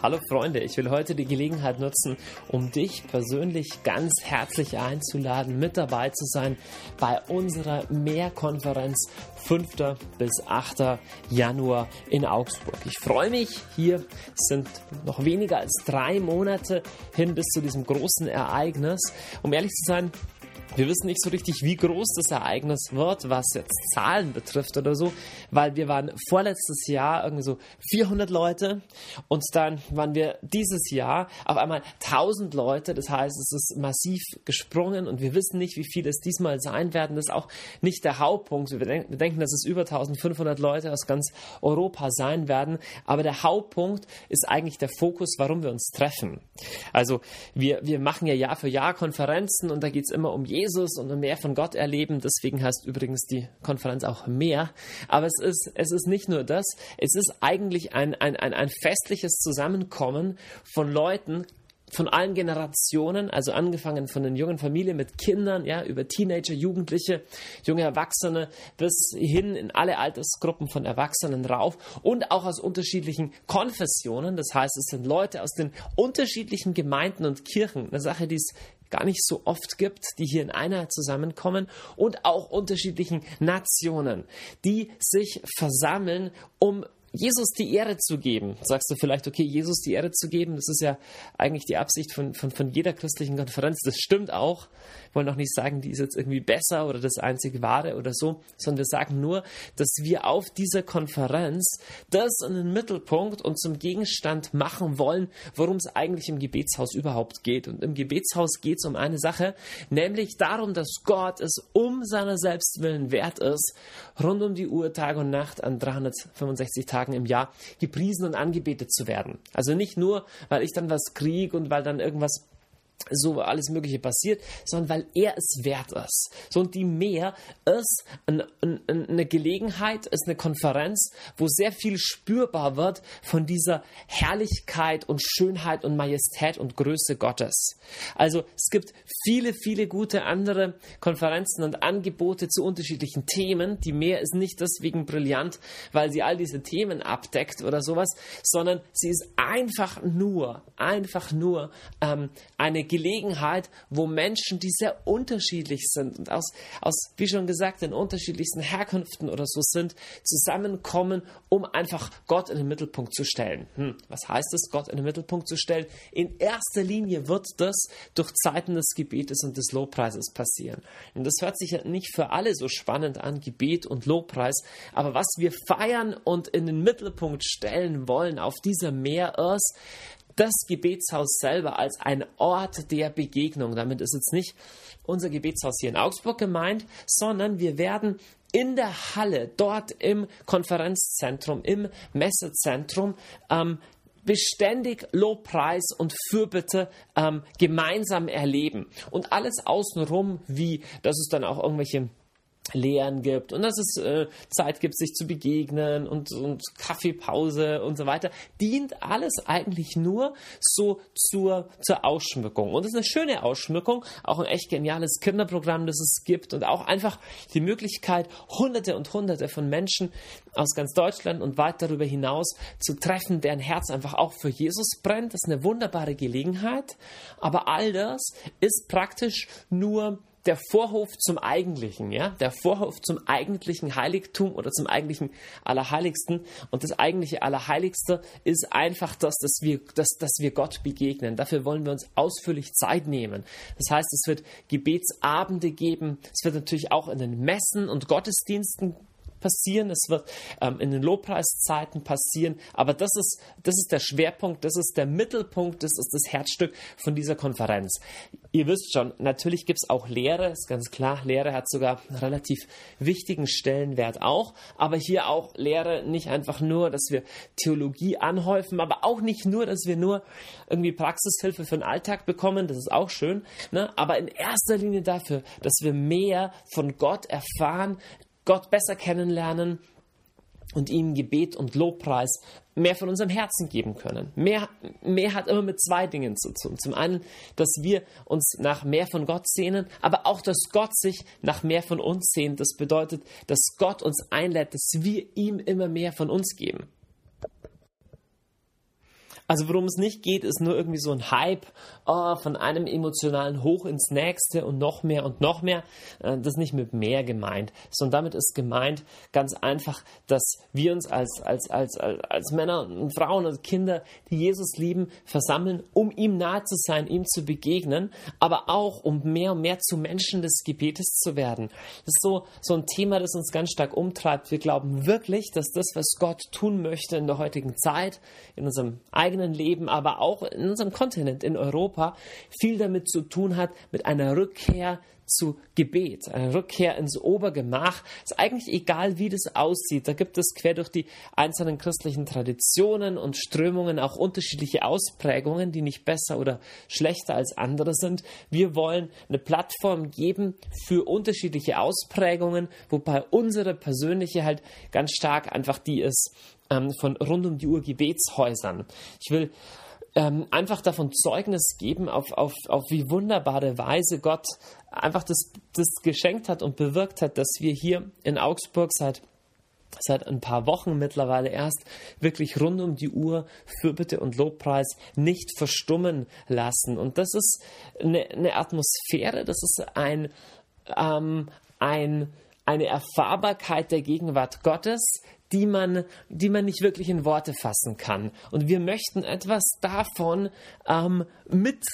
Hallo Freunde, ich will heute die Gelegenheit nutzen, um dich persönlich ganz herzlich einzuladen, mit dabei zu sein bei unserer Mehrkonferenz 5. bis 8. Januar in Augsburg. Ich freue mich, hier sind noch weniger als drei Monate hin bis zu diesem großen Ereignis. Um ehrlich zu sein, wir wissen nicht so richtig, wie groß das Ereignis wird, was jetzt Zahlen betrifft oder so, weil wir waren vorletztes Jahr irgendwie so 400 Leute und dann waren wir dieses Jahr auf einmal 1000 Leute. Das heißt, es ist massiv gesprungen und wir wissen nicht, wie viele es diesmal sein werden. Das ist auch nicht der Hauptpunkt. Wir denken, dass es über 1500 Leute aus ganz Europa sein werden, aber der Hauptpunkt ist eigentlich der Fokus, warum wir uns treffen. Also wir, wir machen ja Jahr für Jahr Konferenzen und da geht es immer um Jesus und mehr von Gott erleben. Deswegen heißt übrigens die Konferenz auch mehr. Aber es ist, es ist nicht nur das, es ist eigentlich ein, ein, ein, ein festliches Zusammenkommen von Leuten, von allen Generationen, also angefangen von den jungen Familien mit Kindern, ja, über Teenager, Jugendliche, junge Erwachsene, bis hin in alle Altersgruppen von Erwachsenen rauf und auch aus unterschiedlichen Konfessionen. Das heißt, es sind Leute aus den unterschiedlichen Gemeinden und Kirchen. Eine Sache, die es gar nicht so oft gibt, die hier in Einheit zusammenkommen und auch unterschiedlichen Nationen, die sich versammeln, um Jesus die Ehre zu geben. Sagst du vielleicht, okay, Jesus die Ehre zu geben, das ist ja eigentlich die Absicht von, von, von jeder christlichen Konferenz. Das stimmt auch. Wollen auch nicht sagen, die ist jetzt irgendwie besser oder das einzige Wahre oder so, sondern wir sagen nur, dass wir auf dieser Konferenz das in den Mittelpunkt und zum Gegenstand machen wollen, worum es eigentlich im Gebetshaus überhaupt geht. Und im Gebetshaus geht es um eine Sache, nämlich darum, dass Gott es um seiner selbst willen wert ist, rund um die Uhr, Tag und Nacht an 365 Tagen Tagen im Jahr gepriesen und angebetet zu werden. Also nicht nur, weil ich dann was kriege und weil dann irgendwas so alles Mögliche passiert, sondern weil er es wert ist. So und die Mehr ist eine Gelegenheit, ist eine Konferenz, wo sehr viel spürbar wird von dieser Herrlichkeit und Schönheit und Majestät und Größe Gottes. Also es gibt viele, viele gute andere Konferenzen und Angebote zu unterschiedlichen Themen. Die Mehr ist nicht deswegen brillant, weil sie all diese Themen abdeckt oder sowas, sondern sie ist einfach nur, einfach nur ähm, eine Gelegenheit, wo Menschen, die sehr unterschiedlich sind und aus, aus, wie schon gesagt, den unterschiedlichsten Herkünften oder so sind, zusammenkommen, um einfach Gott in den Mittelpunkt zu stellen. Hm, was heißt es, Gott in den Mittelpunkt zu stellen? In erster Linie wird das durch Zeiten des Gebetes und des Lobpreises passieren. Und das hört sich ja nicht für alle so spannend an, Gebet und Lobpreis, aber was wir feiern und in den Mittelpunkt stellen wollen auf dieser Meer ist, das Gebetshaus selber als ein Ort der Begegnung. Damit ist jetzt nicht unser Gebetshaus hier in Augsburg gemeint, sondern wir werden in der Halle, dort im Konferenzzentrum, im Messezentrum, ähm, beständig Lobpreis und Fürbitte ähm, gemeinsam erleben. Und alles außenrum, wie, dass es dann auch irgendwelche Lehren gibt und dass es äh, Zeit gibt, sich zu begegnen und, und Kaffeepause und so weiter, dient alles eigentlich nur so zur, zur Ausschmückung. Und es ist eine schöne Ausschmückung, auch ein echt geniales Kinderprogramm, das es gibt und auch einfach die Möglichkeit, Hunderte und Hunderte von Menschen aus ganz Deutschland und weit darüber hinaus zu treffen, deren Herz einfach auch für Jesus brennt. Das ist eine wunderbare Gelegenheit. Aber all das ist praktisch nur der Vorhof zum Eigentlichen, ja, der Vorhof zum eigentlichen Heiligtum oder zum eigentlichen Allerheiligsten. Und das eigentliche Allerheiligste ist einfach das, dass wir, dass, dass wir Gott begegnen. Dafür wollen wir uns ausführlich Zeit nehmen. Das heißt, es wird Gebetsabende geben. Es wird natürlich auch in den Messen und Gottesdiensten passieren, es wird ähm, in den Lobpreiszeiten passieren, aber das ist, das ist der Schwerpunkt, das ist der Mittelpunkt, das ist das Herzstück von dieser Konferenz. Ihr wisst schon, natürlich gibt es auch Lehre, ist ganz klar, Lehre hat sogar einen relativ wichtigen Stellenwert auch, aber hier auch Lehre nicht einfach nur, dass wir Theologie anhäufen, aber auch nicht nur, dass wir nur irgendwie Praxishilfe für den Alltag bekommen, das ist auch schön, ne? aber in erster Linie dafür, dass wir mehr von Gott erfahren, Gott besser kennenlernen, und ihm Gebet und Lobpreis mehr von unserem Herzen geben können. Mehr, mehr hat immer mit zwei Dingen zu tun. Zum einen, dass wir uns nach mehr von Gott sehnen, aber auch, dass Gott sich nach mehr von uns sehnt. Das bedeutet, dass Gott uns einlädt, dass wir ihm immer mehr von uns geben. Also worum es nicht geht, ist nur irgendwie so ein Hype oh, von einem emotionalen Hoch ins nächste und noch mehr und noch mehr. Äh, das ist nicht mit mehr gemeint, sondern damit ist gemeint ganz einfach, dass wir uns als, als, als, als, als Männer und Frauen und Kinder, die Jesus lieben, versammeln, um ihm nahe zu sein, ihm zu begegnen, aber auch um mehr und mehr zu Menschen des Gebetes zu werden. Das ist so, so ein Thema, das uns ganz stark umtreibt. Wir glauben wirklich, dass das, was Gott tun möchte in der heutigen Zeit, in unserem eigenen eigenen Leben, aber auch in unserem Kontinent, in Europa, viel damit zu tun hat, mit einer Rückkehr zu Gebet, eine Rückkehr ins Obergemach. Ist eigentlich egal, wie das aussieht. Da gibt es quer durch die einzelnen christlichen Traditionen und Strömungen auch unterschiedliche Ausprägungen, die nicht besser oder schlechter als andere sind. Wir wollen eine Plattform geben für unterschiedliche Ausprägungen, wobei unsere persönliche halt ganz stark einfach die ist, ähm, von rund um die Uhr Gebetshäusern. Ich will ähm, einfach davon Zeugnis geben, auf, auf, auf wie wunderbare Weise Gott einfach das, das geschenkt hat und bewirkt hat, dass wir hier in Augsburg seit seit ein paar Wochen mittlerweile erst wirklich rund um die Uhr Fürbitte und Lobpreis nicht verstummen lassen. Und das ist eine, eine Atmosphäre, das ist ein, ähm, ein, eine Erfahrbarkeit der Gegenwart Gottes, die man, die man nicht wirklich in Worte fassen kann. Und wir möchten etwas davon ähm, mit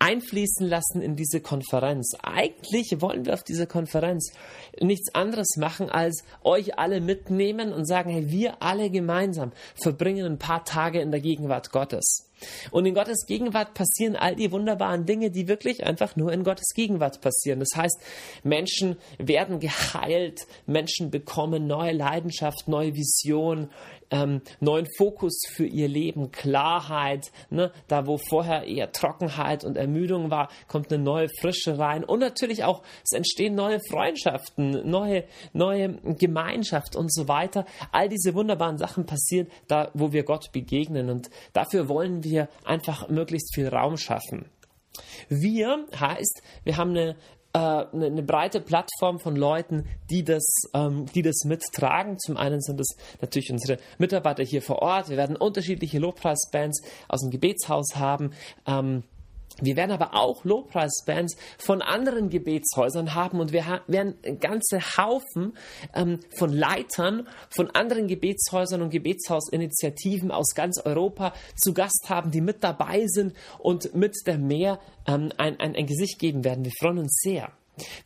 einfließen lassen in diese Konferenz. Eigentlich wollen wir auf dieser Konferenz nichts anderes machen, als euch alle mitnehmen und sagen, hey, wir alle gemeinsam verbringen ein paar Tage in der Gegenwart Gottes. Und in Gottes Gegenwart passieren all die wunderbaren Dinge, die wirklich einfach nur in Gottes Gegenwart passieren. Das heißt, Menschen werden geheilt, Menschen bekommen neue Leidenschaft, neue Vision, ähm, neuen Fokus für ihr Leben, Klarheit. Ne? Da, wo vorher eher Trockenheit und Ermüdung war, kommt eine neue Frische rein. Und natürlich auch, es entstehen neue Freundschaften, neue, neue Gemeinschaft und so weiter. All diese wunderbaren Sachen passieren da, wo wir Gott begegnen. Und dafür wollen wir einfach möglichst viel Raum schaffen. Wir heißt, wir haben eine eine, eine, breite Plattform von Leuten, die das, ähm, die das mittragen. Zum einen sind es natürlich unsere Mitarbeiter hier vor Ort. Wir werden unterschiedliche Lobpreisbands aus dem Gebetshaus haben. Ähm, wir werden aber auch Lobpreisbands von anderen Gebetshäusern haben und wir werden ganze Haufen ähm, von Leitern von anderen Gebetshäusern und Gebetshausinitiativen aus ganz Europa zu Gast haben, die mit dabei sind und mit der Meer ähm, ein, ein, ein Gesicht geben werden. Wir freuen uns sehr.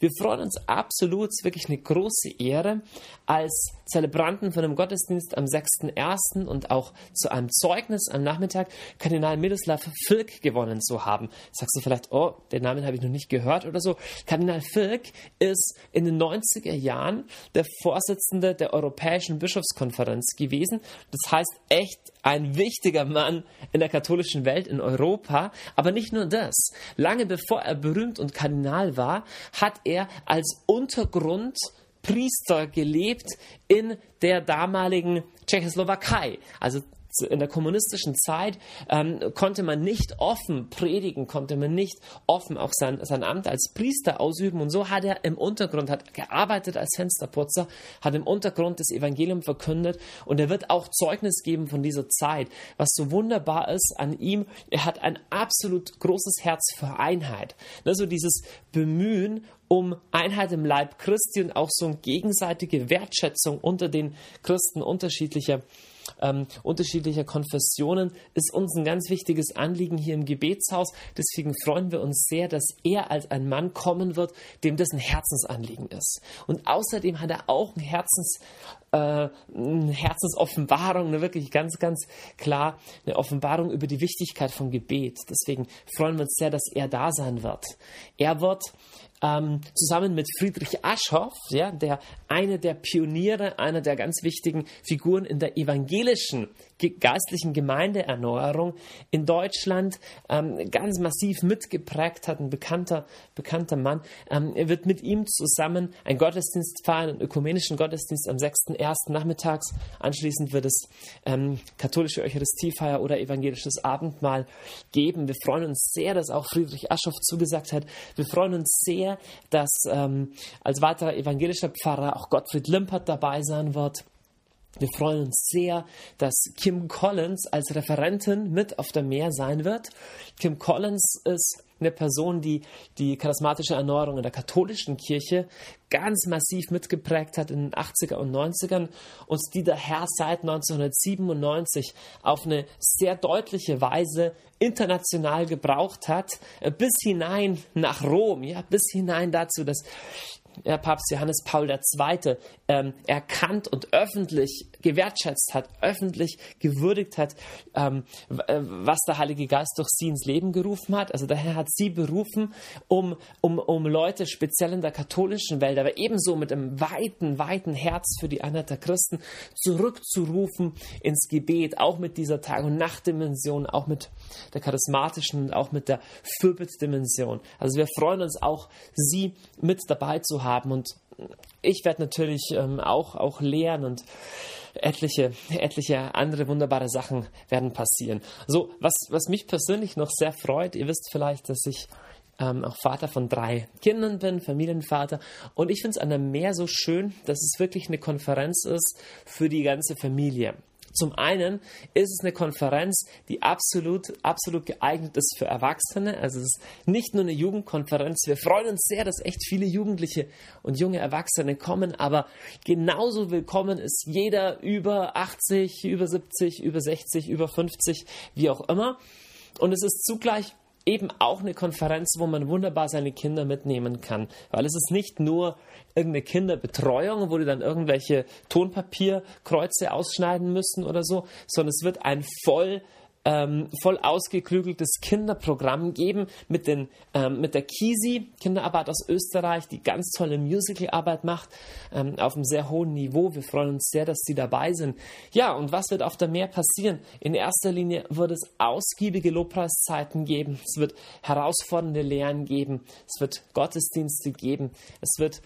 Wir freuen uns absolut, es ist wirklich eine große Ehre, als Zelebranten von einem Gottesdienst am 6.1. und auch zu einem Zeugnis am Nachmittag Kardinal Miroslav Filk gewonnen zu haben. Sagst du vielleicht, oh, den Namen habe ich noch nicht gehört oder so. Kardinal Filk ist in den 90er Jahren der Vorsitzende der Europäischen Bischofskonferenz gewesen. Das heißt, echt ein wichtiger Mann in der katholischen Welt in Europa. Aber nicht nur das. Lange bevor er berühmt und Kardinal war, hat er als Untergrundpriester gelebt in der damaligen Tschechoslowakei. Also in der kommunistischen Zeit ähm, konnte man nicht offen predigen, konnte man nicht offen auch sein, sein Amt als Priester ausüben. Und so hat er im Untergrund, hat gearbeitet als Fensterputzer, hat im Untergrund das Evangelium verkündet und er wird auch Zeugnis geben von dieser Zeit. Was so wunderbar ist an ihm, er hat ein absolut großes Herz für Einheit. Also dieses Bemühen um Einheit im Leib Christi und auch so eine gegenseitige Wertschätzung unter den Christen unterschiedlicher ähm, unterschiedlicher Konfessionen ist uns ein ganz wichtiges Anliegen hier im Gebetshaus. Deswegen freuen wir uns sehr, dass er als ein Mann kommen wird, dem das ein Herzensanliegen ist. Und außerdem hat er auch ein Herzens, äh, eine Herzensoffenbarung, eine wirklich ganz, ganz klar eine Offenbarung über die Wichtigkeit von Gebet. Deswegen freuen wir uns sehr, dass er da sein wird. Er wird ähm, zusammen mit Friedrich Aschhoff, ja, der eine der Pioniere, einer der ganz wichtigen Figuren in der evangelischen geistlichen Gemeindeerneuerung in Deutschland ähm, ganz massiv mitgeprägt hat, ein bekannter, bekannter Mann. Ähm, wird mit ihm zusammen einen Gottesdienst feiern, einen ökumenischen Gottesdienst am 6.1. nachmittags. Anschließend wird es ähm, katholische Eucharistiefeier oder evangelisches Abendmahl geben. Wir freuen uns sehr, dass auch Friedrich Aschoff zugesagt hat. Wir freuen uns sehr, dass ähm, als weiterer evangelischer Pfarrer auch Gottfried Limpert dabei sein wird. Wir freuen uns sehr, dass Kim Collins als Referentin mit auf der Meer sein wird. Kim Collins ist eine Person, die die charismatische Erneuerung in der katholischen Kirche ganz massiv mitgeprägt hat in den 80er und 90ern und die der Herr seit 1997 auf eine sehr deutliche Weise international gebraucht hat, bis hinein nach Rom, ja, bis hinein dazu, dass Papst Johannes Paul II. Ähm, erkannt und öffentlich gewertschätzt hat, öffentlich gewürdigt hat, ähm, äh, was der Heilige Geist durch sie ins Leben gerufen hat. Also der Herr hat sie berufen, um, um, um Leute speziell in der katholischen Welt, aber ebenso mit einem weiten, weiten Herz für die der Christen zurückzurufen ins Gebet, auch mit dieser Tag- und Nachtdimension, auch mit der charismatischen und auch mit der Fürbittdimension. Also wir freuen uns auch, sie mit dabei zu haben und ich werde natürlich ähm, auch, auch lehren und etliche, etliche andere wunderbare Sachen werden passieren. So, was, was mich persönlich noch sehr freut, ihr wisst vielleicht, dass ich ähm, auch Vater von drei Kindern bin, Familienvater. Und ich finde es an der Meer so schön, dass es wirklich eine Konferenz ist für die ganze Familie. Zum einen ist es eine Konferenz, die absolut, absolut geeignet ist für Erwachsene. Also es ist nicht nur eine Jugendkonferenz. Wir freuen uns sehr, dass echt viele Jugendliche und junge Erwachsene kommen, aber genauso willkommen ist jeder über 80, über 70, über 60, über 50, wie auch immer. Und es ist zugleich eben auch eine Konferenz, wo man wunderbar seine Kinder mitnehmen kann. Weil es ist nicht nur irgendeine Kinderbetreuung, wo die dann irgendwelche Tonpapierkreuze ausschneiden müssen oder so, sondern es wird ein voll ähm, voll ausgeklügeltes Kinderprogramm geben mit, den, ähm, mit der Kisi, Kinderarbeit aus Österreich, die ganz tolle Musicalarbeit macht, ähm, auf einem sehr hohen Niveau. Wir freuen uns sehr, dass sie dabei sind. Ja, und was wird auf der Meer passieren? In erster Linie wird es ausgiebige Lobpreiszeiten geben. Es wird herausfordernde Lehren geben. Es wird Gottesdienste geben. Es wird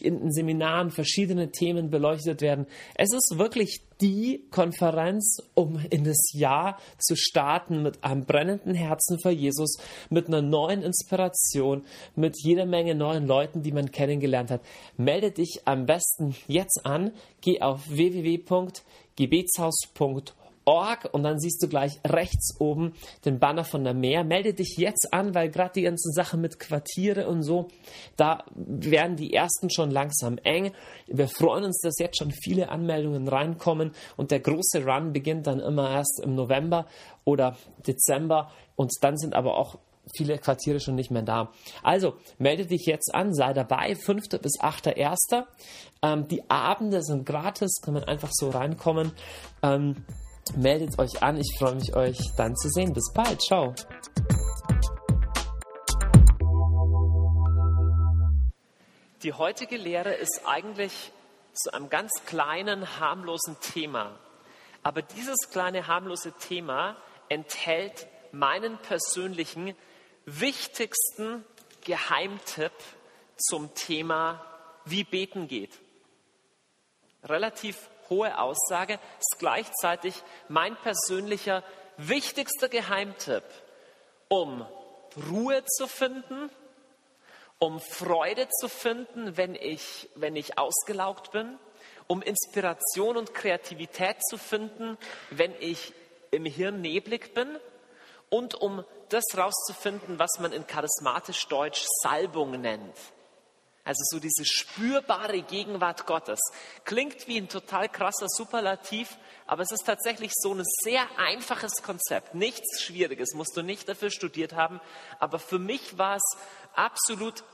in Seminaren verschiedene Themen beleuchtet werden. Es ist wirklich die Konferenz, um in das Jahr zu starten mit einem brennenden Herzen für Jesus, mit einer neuen Inspiration, mit jeder Menge neuen Leuten, die man kennengelernt hat. Melde dich am besten jetzt an, geh auf www.gebetshaus.org org und dann siehst du gleich rechts oben den Banner von der Meer. Melde dich jetzt an, weil gerade die ganzen Sachen mit Quartiere und so, da werden die ersten schon langsam eng. Wir freuen uns, dass jetzt schon viele Anmeldungen reinkommen und der große Run beginnt dann immer erst im November oder Dezember und dann sind aber auch viele Quartiere schon nicht mehr da. Also melde dich jetzt an, sei dabei, 5. bis 8.1. Ähm, die Abende sind gratis, kann man einfach so reinkommen. Ähm, Meldet euch an, ich freue mich, euch dann zu sehen. Bis bald, ciao. Die heutige Lehre ist eigentlich zu einem ganz kleinen, harmlosen Thema. Aber dieses kleine, harmlose Thema enthält meinen persönlichen wichtigsten Geheimtipp zum Thema, wie beten geht. Relativ hohe Aussage, ist gleichzeitig mein persönlicher wichtigster Geheimtipp, um Ruhe zu finden, um Freude zu finden, wenn ich, wenn ich ausgelaugt bin, um Inspiration und Kreativität zu finden, wenn ich im Hirn neblig bin und um das rauszufinden, was man in charismatisch Deutsch Salbung nennt. Also so diese spürbare Gegenwart Gottes. Klingt wie ein total krasser Superlativ, aber es ist tatsächlich so ein sehr einfaches Konzept. Nichts Schwieriges, musst du nicht dafür studiert haben. Aber für mich war es absolut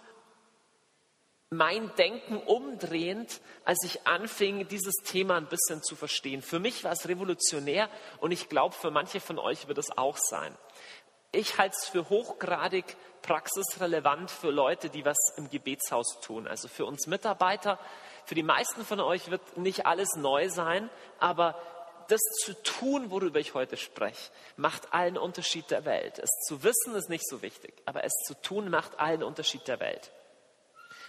mein Denken umdrehend, als ich anfing, dieses Thema ein bisschen zu verstehen. Für mich war es revolutionär und ich glaube, für manche von euch wird es auch sein. Ich halte es für hochgradig praxisrelevant für Leute, die was im Gebetshaus tun. Also für uns Mitarbeiter. Für die meisten von euch wird nicht alles neu sein, aber das zu tun, worüber ich heute spreche, macht allen Unterschied der Welt. Es zu wissen ist nicht so wichtig, aber es zu tun macht allen Unterschied der Welt.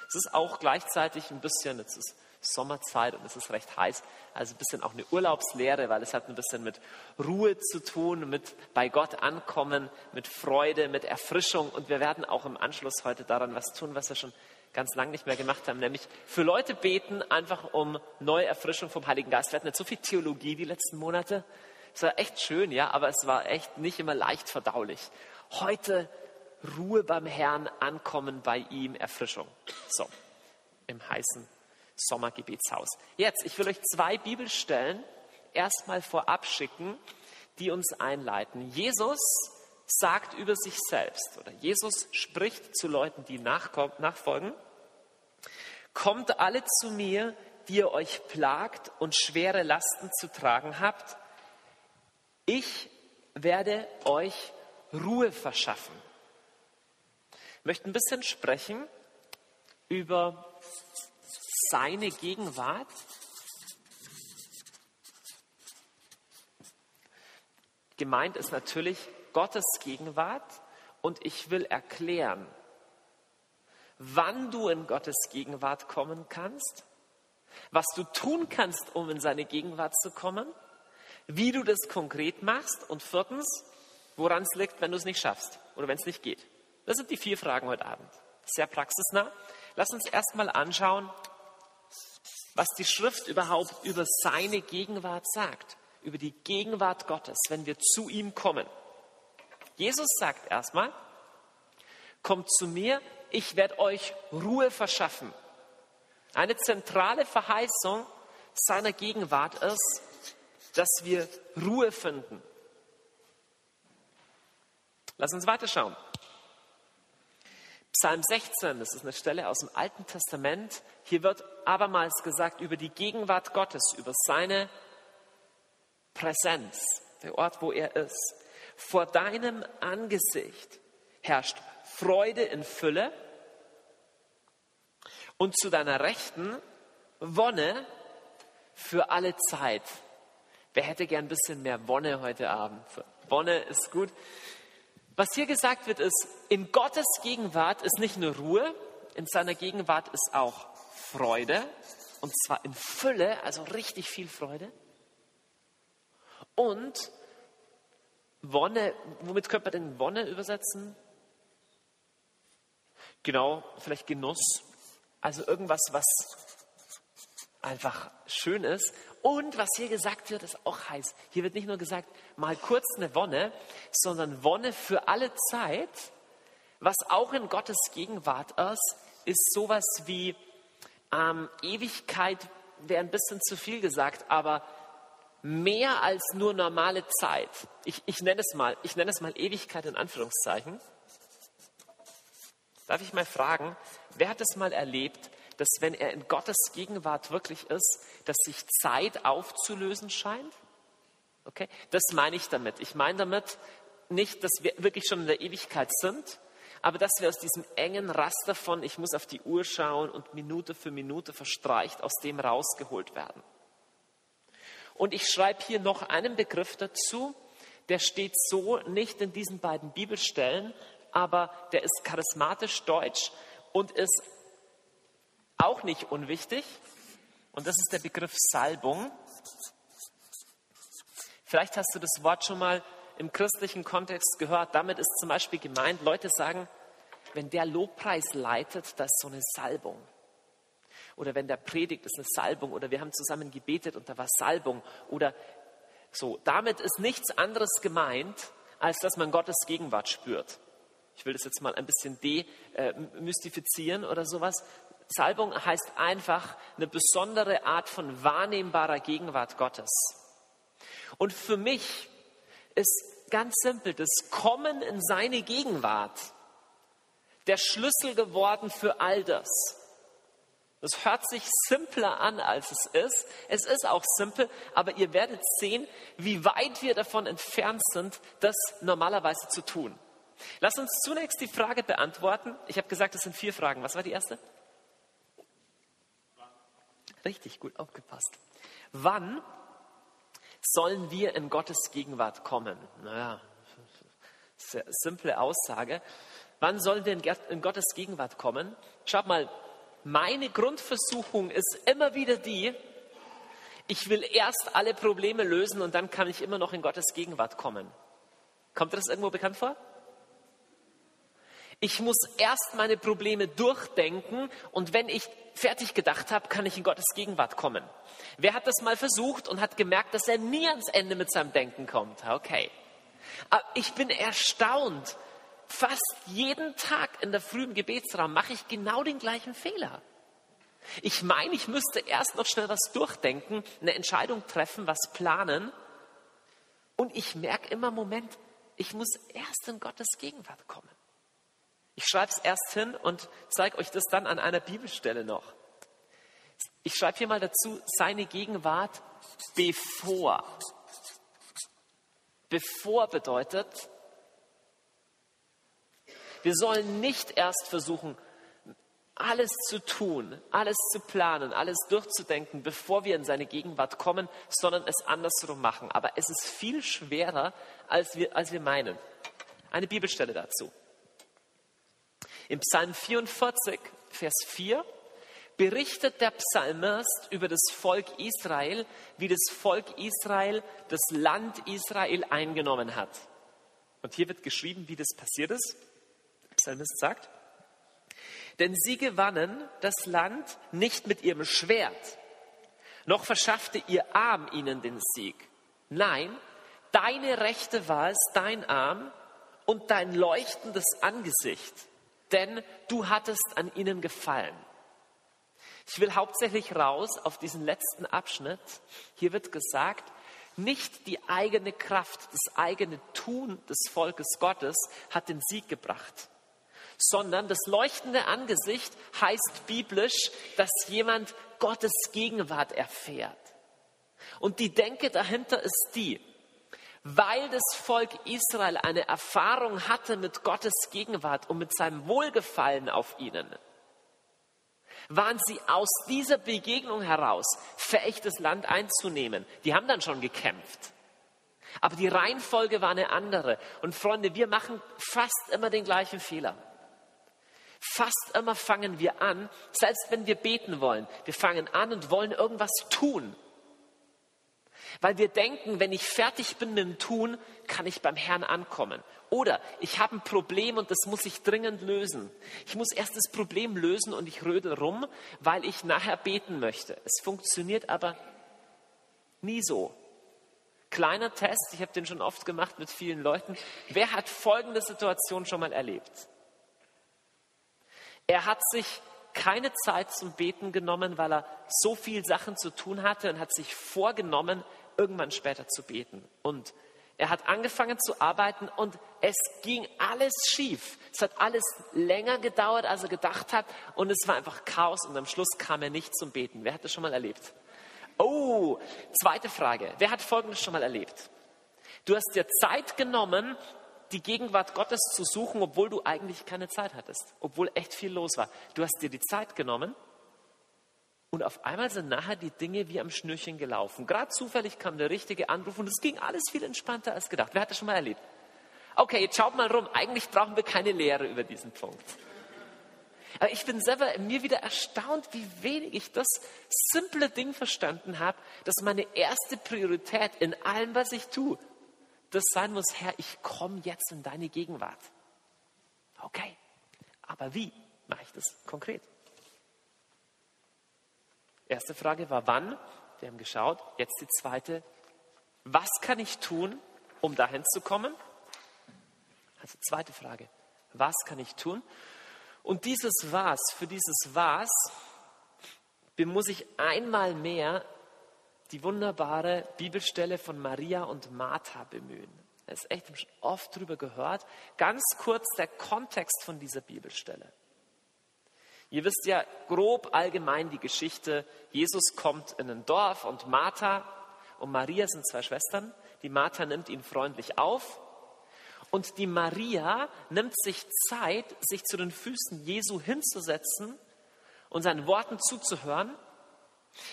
Es ist auch gleichzeitig ein bisschen, es ist Sommerzeit und es ist recht heiß, also ein bisschen auch eine Urlaubslehre, weil es hat ein bisschen mit Ruhe zu tun, mit bei Gott ankommen, mit Freude, mit Erfrischung und wir werden auch im Anschluss heute daran was tun, was wir schon ganz lang nicht mehr gemacht haben, nämlich für Leute beten, einfach um neue Erfrischung vom Heiligen Geist. Wir hatten jetzt so viel Theologie die letzten Monate. Es war echt schön, ja, aber es war echt nicht immer leicht verdaulich. Heute Ruhe beim Herrn, ankommen bei ihm, Erfrischung. So, im heißen Sommergebetshaus. Jetzt, ich will euch zwei Bibelstellen erstmal vorab schicken, die uns einleiten. Jesus sagt über sich selbst oder Jesus spricht zu Leuten, die nachfolgen, kommt alle zu mir, die ihr euch plagt und schwere Lasten zu tragen habt. Ich werde euch Ruhe verschaffen. Ich möchte ein bisschen sprechen über seine Gegenwart. Gemeint ist natürlich Gottes Gegenwart und ich will erklären, wann du in Gottes Gegenwart kommen kannst, was du tun kannst, um in seine Gegenwart zu kommen, wie du das konkret machst und viertens, woran es liegt, wenn du es nicht schaffst oder wenn es nicht geht. Das sind die vier Fragen heute Abend. Sehr praxisnah. Lass uns erstmal anschauen, was die Schrift überhaupt über seine Gegenwart sagt, über die Gegenwart Gottes, wenn wir zu ihm kommen. Jesus sagt erstmal, kommt zu mir, ich werde euch Ruhe verschaffen. Eine zentrale Verheißung seiner Gegenwart ist, dass wir Ruhe finden. Lass uns weiterschauen. Psalm 16, das ist eine Stelle aus dem Alten Testament. Hier wird abermals gesagt über die Gegenwart Gottes, über seine Präsenz, der Ort, wo er ist. Vor deinem Angesicht herrscht Freude in Fülle und zu deiner Rechten Wonne für alle Zeit. Wer hätte gern ein bisschen mehr Wonne heute Abend? Wonne ist gut. Was hier gesagt wird, ist, in Gottes Gegenwart ist nicht nur Ruhe, in seiner Gegenwart ist auch Freude, und zwar in Fülle, also richtig viel Freude. Und Wonne, womit könnte man denn Wonne übersetzen? Genau, vielleicht Genuss. Also irgendwas, was einfach schön ist. Und was hier gesagt wird, ist auch heiß. Hier wird nicht nur gesagt, mal kurz eine Wonne, sondern Wonne für alle Zeit. Was auch in Gottes Gegenwart ist, ist sowas wie ähm, Ewigkeit, wäre ein bisschen zu viel gesagt, aber mehr als nur normale Zeit. Ich, ich, nenne es mal, ich nenne es mal Ewigkeit in Anführungszeichen. Darf ich mal fragen, wer hat es mal erlebt, dass wenn er in Gottes Gegenwart wirklich ist, dass sich Zeit aufzulösen scheint? Okay, das meine ich damit. Ich meine damit nicht, dass wir wirklich schon in der Ewigkeit sind, aber dass wir aus diesem engen Raster von, ich muss auf die Uhr schauen und Minute für Minute verstreicht, aus dem rausgeholt werden. Und ich schreibe hier noch einen Begriff dazu, der steht so nicht in diesen beiden Bibelstellen, aber der ist charismatisch deutsch und ist auch nicht unwichtig. Und das ist der Begriff Salbung. Vielleicht hast du das Wort schon mal im christlichen Kontext gehört. Damit ist zum Beispiel gemeint, Leute sagen, wenn der Lobpreis leitet, das ist so eine Salbung. Oder wenn der predigt, ist eine Salbung. Oder wir haben zusammen gebetet und da war Salbung. Oder so. Damit ist nichts anderes gemeint, als dass man Gottes Gegenwart spürt. Ich will das jetzt mal ein bisschen demystifizieren äh, oder sowas. Salbung heißt einfach eine besondere Art von wahrnehmbarer Gegenwart Gottes. Und für mich ist ganz simpel das Kommen in seine Gegenwart der Schlüssel geworden für all das. Das hört sich simpler an, als es ist. Es ist auch simpel, aber ihr werdet sehen, wie weit wir davon entfernt sind, das normalerweise zu tun. Lass uns zunächst die Frage beantworten. Ich habe gesagt, es sind vier Fragen. Was war die erste? Richtig gut aufgepasst. Wann sollen wir in Gottes Gegenwart kommen? Naja, sehr simple Aussage. Wann sollen wir in Gottes Gegenwart kommen? Schaut mal, meine Grundversuchung ist immer wieder die, ich will erst alle Probleme lösen und dann kann ich immer noch in Gottes Gegenwart kommen. Kommt das irgendwo bekannt vor? Ich muss erst meine Probleme durchdenken und wenn ich fertig gedacht habe, kann ich in Gottes Gegenwart kommen. Wer hat das mal versucht und hat gemerkt, dass er nie ans Ende mit seinem Denken kommt? Okay. Aber ich bin erstaunt. Fast jeden Tag in der frühen Gebetsraum mache ich genau den gleichen Fehler. Ich meine, ich müsste erst noch schnell was durchdenken, eine Entscheidung treffen, was planen. Und ich merke immer, Moment, ich muss erst in Gottes Gegenwart kommen. Ich schreibe es erst hin und zeige euch das dann an einer Bibelstelle noch. Ich schreibe hier mal dazu, seine Gegenwart bevor. Bevor bedeutet, wir sollen nicht erst versuchen, alles zu tun, alles zu planen, alles durchzudenken, bevor wir in seine Gegenwart kommen, sondern es andersrum machen. Aber es ist viel schwerer, als wir, als wir meinen. Eine Bibelstelle dazu. Im Psalm 44, Vers 4 berichtet der Psalmist über das Volk Israel, wie das Volk Israel das Land Israel eingenommen hat. Und hier wird geschrieben, wie das passiert ist. Der Psalmist sagt, denn sie gewannen das Land nicht mit ihrem Schwert, noch verschaffte ihr Arm ihnen den Sieg. Nein, deine Rechte war es, dein Arm und dein leuchtendes Angesicht, denn du hattest an ihnen gefallen. Ich will hauptsächlich raus auf diesen letzten Abschnitt. Hier wird gesagt, nicht die eigene Kraft, das eigene Tun des Volkes Gottes hat den Sieg gebracht sondern das leuchtende Angesicht heißt biblisch, dass jemand Gottes Gegenwart erfährt. Und die Denke dahinter ist die, weil das Volk Israel eine Erfahrung hatte mit Gottes Gegenwart und mit seinem Wohlgefallen auf ihnen, waren sie aus dieser Begegnung heraus fähig, das Land einzunehmen. Die haben dann schon gekämpft. Aber die Reihenfolge war eine andere. Und Freunde, wir machen fast immer den gleichen Fehler. Fast immer fangen wir an, selbst wenn wir beten wollen, wir fangen an und wollen irgendwas tun. Weil wir denken, wenn ich fertig bin mit dem Tun, kann ich beim Herrn ankommen. Oder ich habe ein Problem und das muss ich dringend lösen. Ich muss erst das Problem lösen und ich rödel rum, weil ich nachher beten möchte. Es funktioniert aber nie so. Kleiner Test, ich habe den schon oft gemacht mit vielen Leuten. Wer hat folgende Situation schon mal erlebt? Er hat sich keine Zeit zum Beten genommen, weil er so viel Sachen zu tun hatte und hat sich vorgenommen, irgendwann später zu beten. Und er hat angefangen zu arbeiten und es ging alles schief. Es hat alles länger gedauert, als er gedacht hat und es war einfach Chaos und am Schluss kam er nicht zum Beten. Wer hat das schon mal erlebt? Oh, zweite Frage. Wer hat Folgendes schon mal erlebt? Du hast dir Zeit genommen, die Gegenwart Gottes zu suchen, obwohl du eigentlich keine Zeit hattest, obwohl echt viel los war. Du hast dir die Zeit genommen und auf einmal sind nachher die Dinge wie am Schnürchen gelaufen. Gerade zufällig kam der richtige Anruf und es ging alles viel entspannter als gedacht. Wer hat das schon mal erlebt? Okay, jetzt schaut mal rum. Eigentlich brauchen wir keine Lehre über diesen Punkt. Aber ich bin selber mir wieder erstaunt, wie wenig ich das simple Ding verstanden habe, dass meine erste Priorität in allem, was ich tue, das sein muss, Herr, ich komme jetzt in deine Gegenwart. Okay, aber wie mache ich das konkret? Erste Frage war, wann? Wir haben geschaut. Jetzt die zweite. Was kann ich tun, um dahin zu kommen? Also zweite Frage. Was kann ich tun? Und dieses Was, für dieses Was muss ich einmal mehr die wunderbare Bibelstelle von Maria und Martha bemühen. Es ist echt oft drüber gehört. Ganz kurz der Kontext von dieser Bibelstelle. Ihr wisst ja grob allgemein die Geschichte. Jesus kommt in ein Dorf und Martha und Maria sind zwei Schwestern. Die Martha nimmt ihn freundlich auf Und die Maria nimmt sich Zeit, sich zu den Füßen Jesu hinzusetzen und seinen Worten zuzuhören,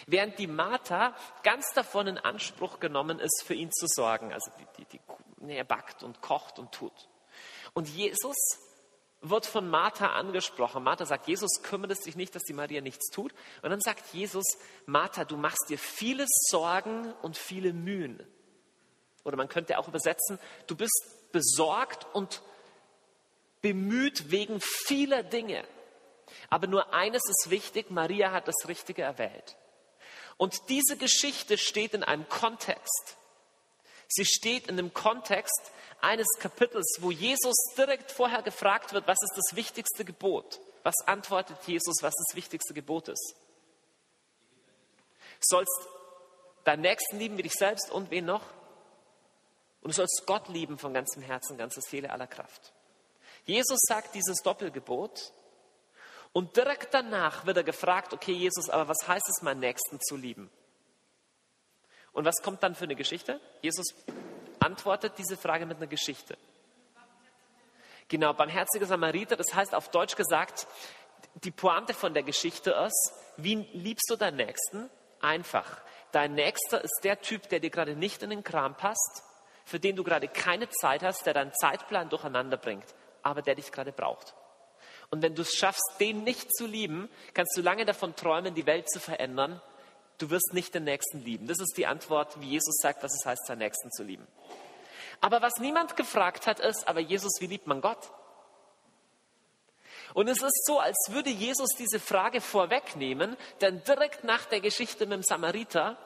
während die Martha ganz davon in Anspruch genommen ist, für ihn zu sorgen. Also die, die, die, er backt und kocht und tut. Und Jesus wird von Martha angesprochen. Martha sagt, Jesus kümmert es dich nicht, dass die Maria nichts tut. Und dann sagt Jesus, Martha, du machst dir viele Sorgen und viele Mühen. Oder man könnte auch übersetzen, du bist besorgt und bemüht wegen vieler Dinge. Aber nur eines ist wichtig, Maria hat das Richtige erwählt. Und diese Geschichte steht in einem Kontext. Sie steht in dem Kontext eines Kapitels, wo Jesus direkt vorher gefragt wird, was ist das wichtigste Gebot? Was antwortet Jesus, was das wichtigste Gebot ist? Sollst deinen Nächsten lieben wie dich selbst und wen noch? Und du sollst Gott lieben von ganzem Herzen, ganzer Seele, aller Kraft. Jesus sagt dieses Doppelgebot und direkt danach wird er gefragt, okay Jesus, aber was heißt es, meinen Nächsten zu lieben? Und was kommt dann für eine Geschichte? Jesus antwortet diese Frage mit einer Geschichte. Genau, barmherziger Samariter, das heißt auf Deutsch gesagt, die Pointe von der Geschichte ist, wie liebst du deinen Nächsten? Einfach. Dein Nächster ist der Typ, der dir gerade nicht in den Kram passt, für den du gerade keine Zeit hast, der deinen Zeitplan durcheinander bringt, aber der dich gerade braucht. Und wenn du es schaffst, den nicht zu lieben, kannst du lange davon träumen, die Welt zu verändern. Du wirst nicht den Nächsten lieben. Das ist die Antwort, wie Jesus sagt, was es heißt, seinen Nächsten zu lieben. Aber was niemand gefragt hat, ist, aber Jesus, wie liebt man Gott? Und es ist so, als würde Jesus diese Frage vorwegnehmen, denn direkt nach der Geschichte mit dem Samariter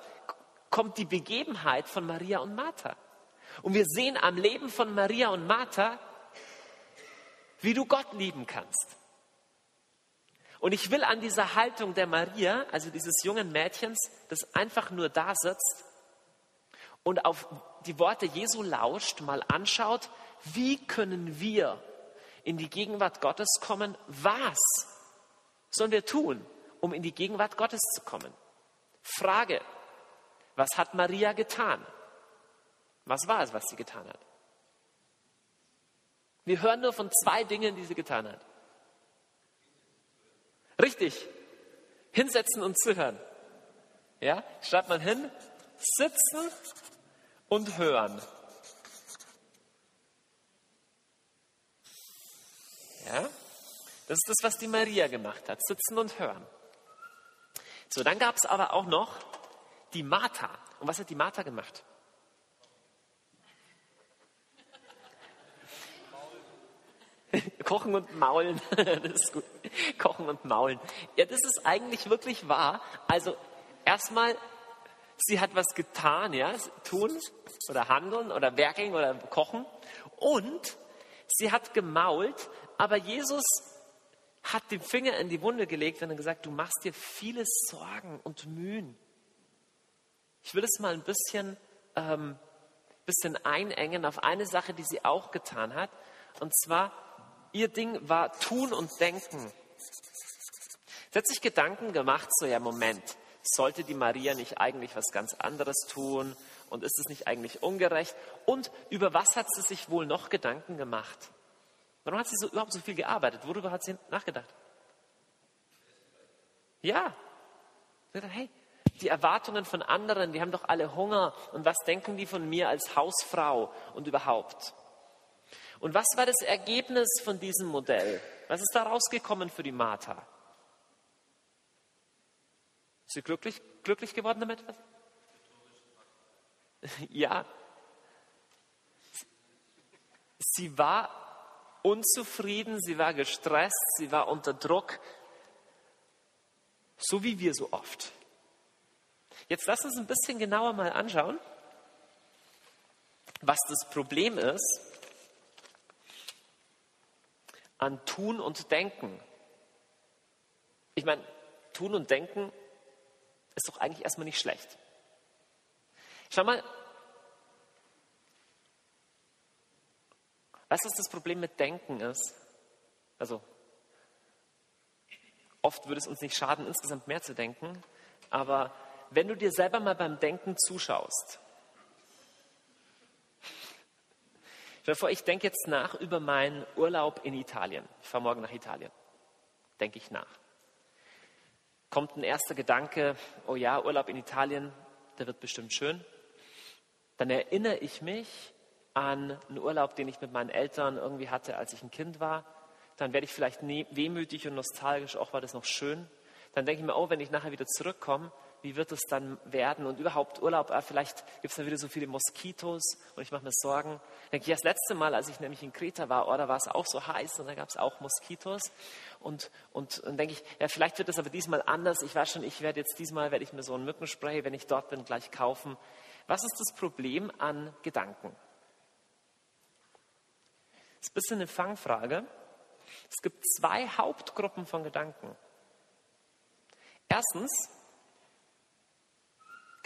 kommt die Begebenheit von Maria und Martha. Und wir sehen am Leben von Maria und Martha, wie du Gott lieben kannst. Und ich will an dieser Haltung der Maria, also dieses jungen Mädchens, das einfach nur da sitzt und auf die Worte Jesu lauscht, mal anschaut, wie können wir in die Gegenwart Gottes kommen? Was sollen wir tun, um in die Gegenwart Gottes zu kommen? Frage, was hat Maria getan? Was war es, was sie getan hat? Wir hören nur von zwei Dingen, die sie getan hat. Richtig, hinsetzen und zuhören. Ja, schreibt man hin, sitzen und hören. Ja, das ist das, was die Maria gemacht hat, sitzen und hören. So, dann gab es aber auch noch die Martha. Und was hat die Martha gemacht? Kochen und maulen, das ist gut. Kochen und maulen. Ja, das ist eigentlich wirklich wahr. Also erstmal Sie hat was getan, ja, tun oder handeln oder werkeln oder kochen. Und sie hat gemault, aber Jesus hat den Finger in die Wunde gelegt, er gesagt, du machst dir viele Sorgen und Mühen. Ich will es mal ein bisschen, ähm, bisschen einengen auf eine Sache, die sie auch getan hat. Und zwar, ihr Ding war tun und denken. Sie hat sich Gedanken gemacht, so ja, Moment, sollte die Maria nicht eigentlich was ganz anderes tun? Und ist es nicht eigentlich ungerecht? Und über was hat sie sich wohl noch Gedanken gemacht? Warum hat sie so, überhaupt so viel gearbeitet? Worüber hat sie nachgedacht? Ja. Hey, die Erwartungen von anderen, die haben doch alle Hunger. Und was denken die von mir als Hausfrau und überhaupt? Und was war das Ergebnis von diesem Modell? Was ist da rausgekommen für die Martha? Ist sie glücklich, glücklich geworden damit? Ja. Sie war unzufrieden, sie war gestresst, sie war unter Druck, so wie wir so oft. Jetzt lass uns ein bisschen genauer mal anschauen, was das Problem ist an Tun und Denken. Ich meine, Tun und Denken ist doch eigentlich erstmal nicht schlecht. Schau mal, was ist das Problem mit Denken ist? Also, oft würde es uns nicht schaden, insgesamt mehr zu denken, aber wenn du dir selber mal beim Denken zuschaust, Bevor ich denke jetzt nach über meinen Urlaub in Italien. Ich fahre morgen nach Italien. Denke ich nach. Kommt ein erster Gedanke, oh ja, Urlaub in Italien, der wird bestimmt schön. Dann erinnere ich mich an einen Urlaub, den ich mit meinen Eltern irgendwie hatte, als ich ein Kind war. Dann werde ich vielleicht wehmütig und nostalgisch, auch war das noch schön. Dann denke ich mir, oh, wenn ich nachher wieder zurückkomme, wie wird es dann werden? Und überhaupt Urlaub, ah, vielleicht gibt es dann wieder so viele Moskitos und ich mache mir Sorgen. Denke ich, das letzte Mal, als ich nämlich in Kreta war, oh, da war es auch so heiß und da gab es auch Moskitos. Und, und, und denke ich, ja, vielleicht wird es aber diesmal anders. Ich weiß schon, ich werde jetzt diesmal, werde ich mir so ein Mückenspray, wenn ich dort bin, gleich kaufen. Was ist das Problem an Gedanken? Das ist ein bisschen eine Fangfrage. Es gibt zwei Hauptgruppen von Gedanken. Erstens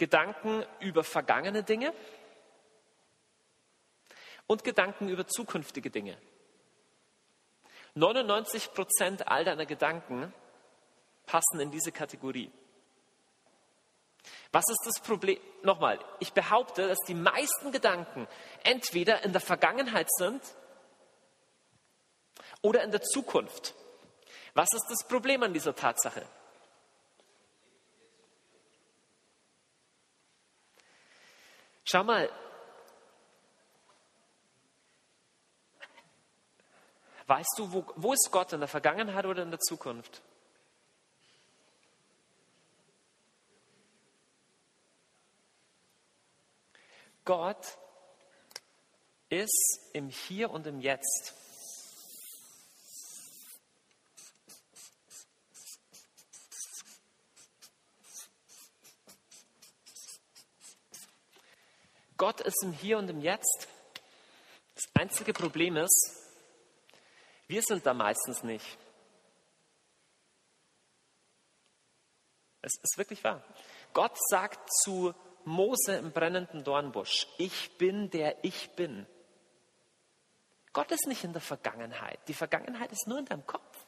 Gedanken über vergangene Dinge und Gedanken über zukünftige Dinge. 99 Prozent all deiner Gedanken passen in diese Kategorie. Was ist das Problem? Nochmal, ich behaupte, dass die meisten Gedanken entweder in der Vergangenheit sind oder in der Zukunft. Was ist das Problem an dieser Tatsache? Schau mal, weißt du, wo, wo ist Gott in der Vergangenheit oder in der Zukunft? Gott ist im Hier und im Jetzt. Gott ist im Hier und im Jetzt. Das einzige Problem ist, wir sind da meistens nicht. Es ist wirklich wahr. Gott sagt zu Mose im brennenden Dornbusch, ich bin der ich bin. Gott ist nicht in der Vergangenheit. Die Vergangenheit ist nur in deinem Kopf.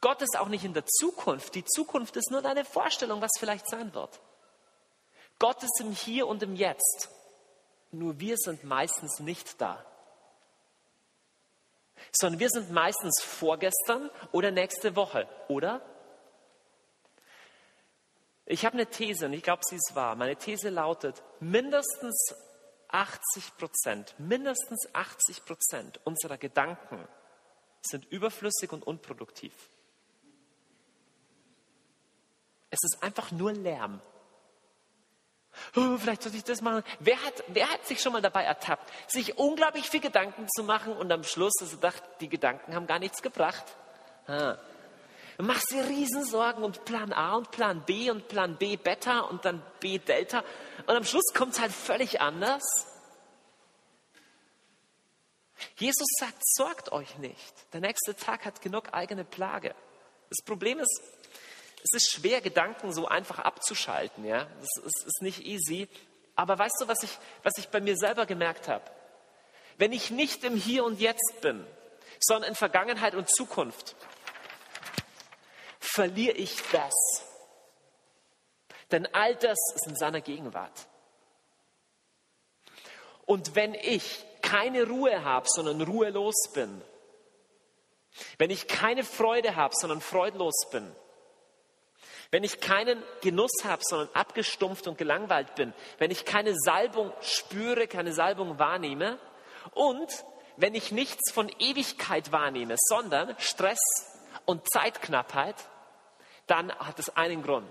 Gott ist auch nicht in der Zukunft. Die Zukunft ist nur deine Vorstellung, was vielleicht sein wird. Gott ist im Hier und im Jetzt. Nur wir sind meistens nicht da. Sondern wir sind meistens vorgestern oder nächste Woche, oder? Ich habe eine These und ich glaube, sie ist wahr. Meine These lautet, mindestens 80 Prozent, mindestens 80 Prozent unserer Gedanken sind überflüssig und unproduktiv. Es ist einfach nur Lärm vielleicht sollte ich das machen. Wer hat, wer hat sich schon mal dabei ertappt, sich unglaublich viel Gedanken zu machen und am Schluss also dachte, die Gedanken haben gar nichts gebracht? Ah. Du machst dir Riesensorgen und Plan A und Plan B und Plan B Beta und dann B Delta und am Schluss kommt es halt völlig anders. Jesus sagt, sorgt euch nicht. Der nächste Tag hat genug eigene Plage. Das Problem ist, es ist schwer, Gedanken so einfach abzuschalten. Ja? Das ist, ist nicht easy. Aber weißt du, was ich, was ich bei mir selber gemerkt habe? Wenn ich nicht im Hier und Jetzt bin, sondern in Vergangenheit und Zukunft, verliere ich das. Denn all das ist in seiner Gegenwart. Und wenn ich keine Ruhe habe, sondern ruhelos bin, wenn ich keine Freude habe, sondern freudlos bin, wenn ich keinen Genuss habe, sondern abgestumpft und gelangweilt bin, wenn ich keine Salbung spüre, keine Salbung wahrnehme und wenn ich nichts von Ewigkeit wahrnehme, sondern Stress und Zeitknappheit, dann hat es einen Grund.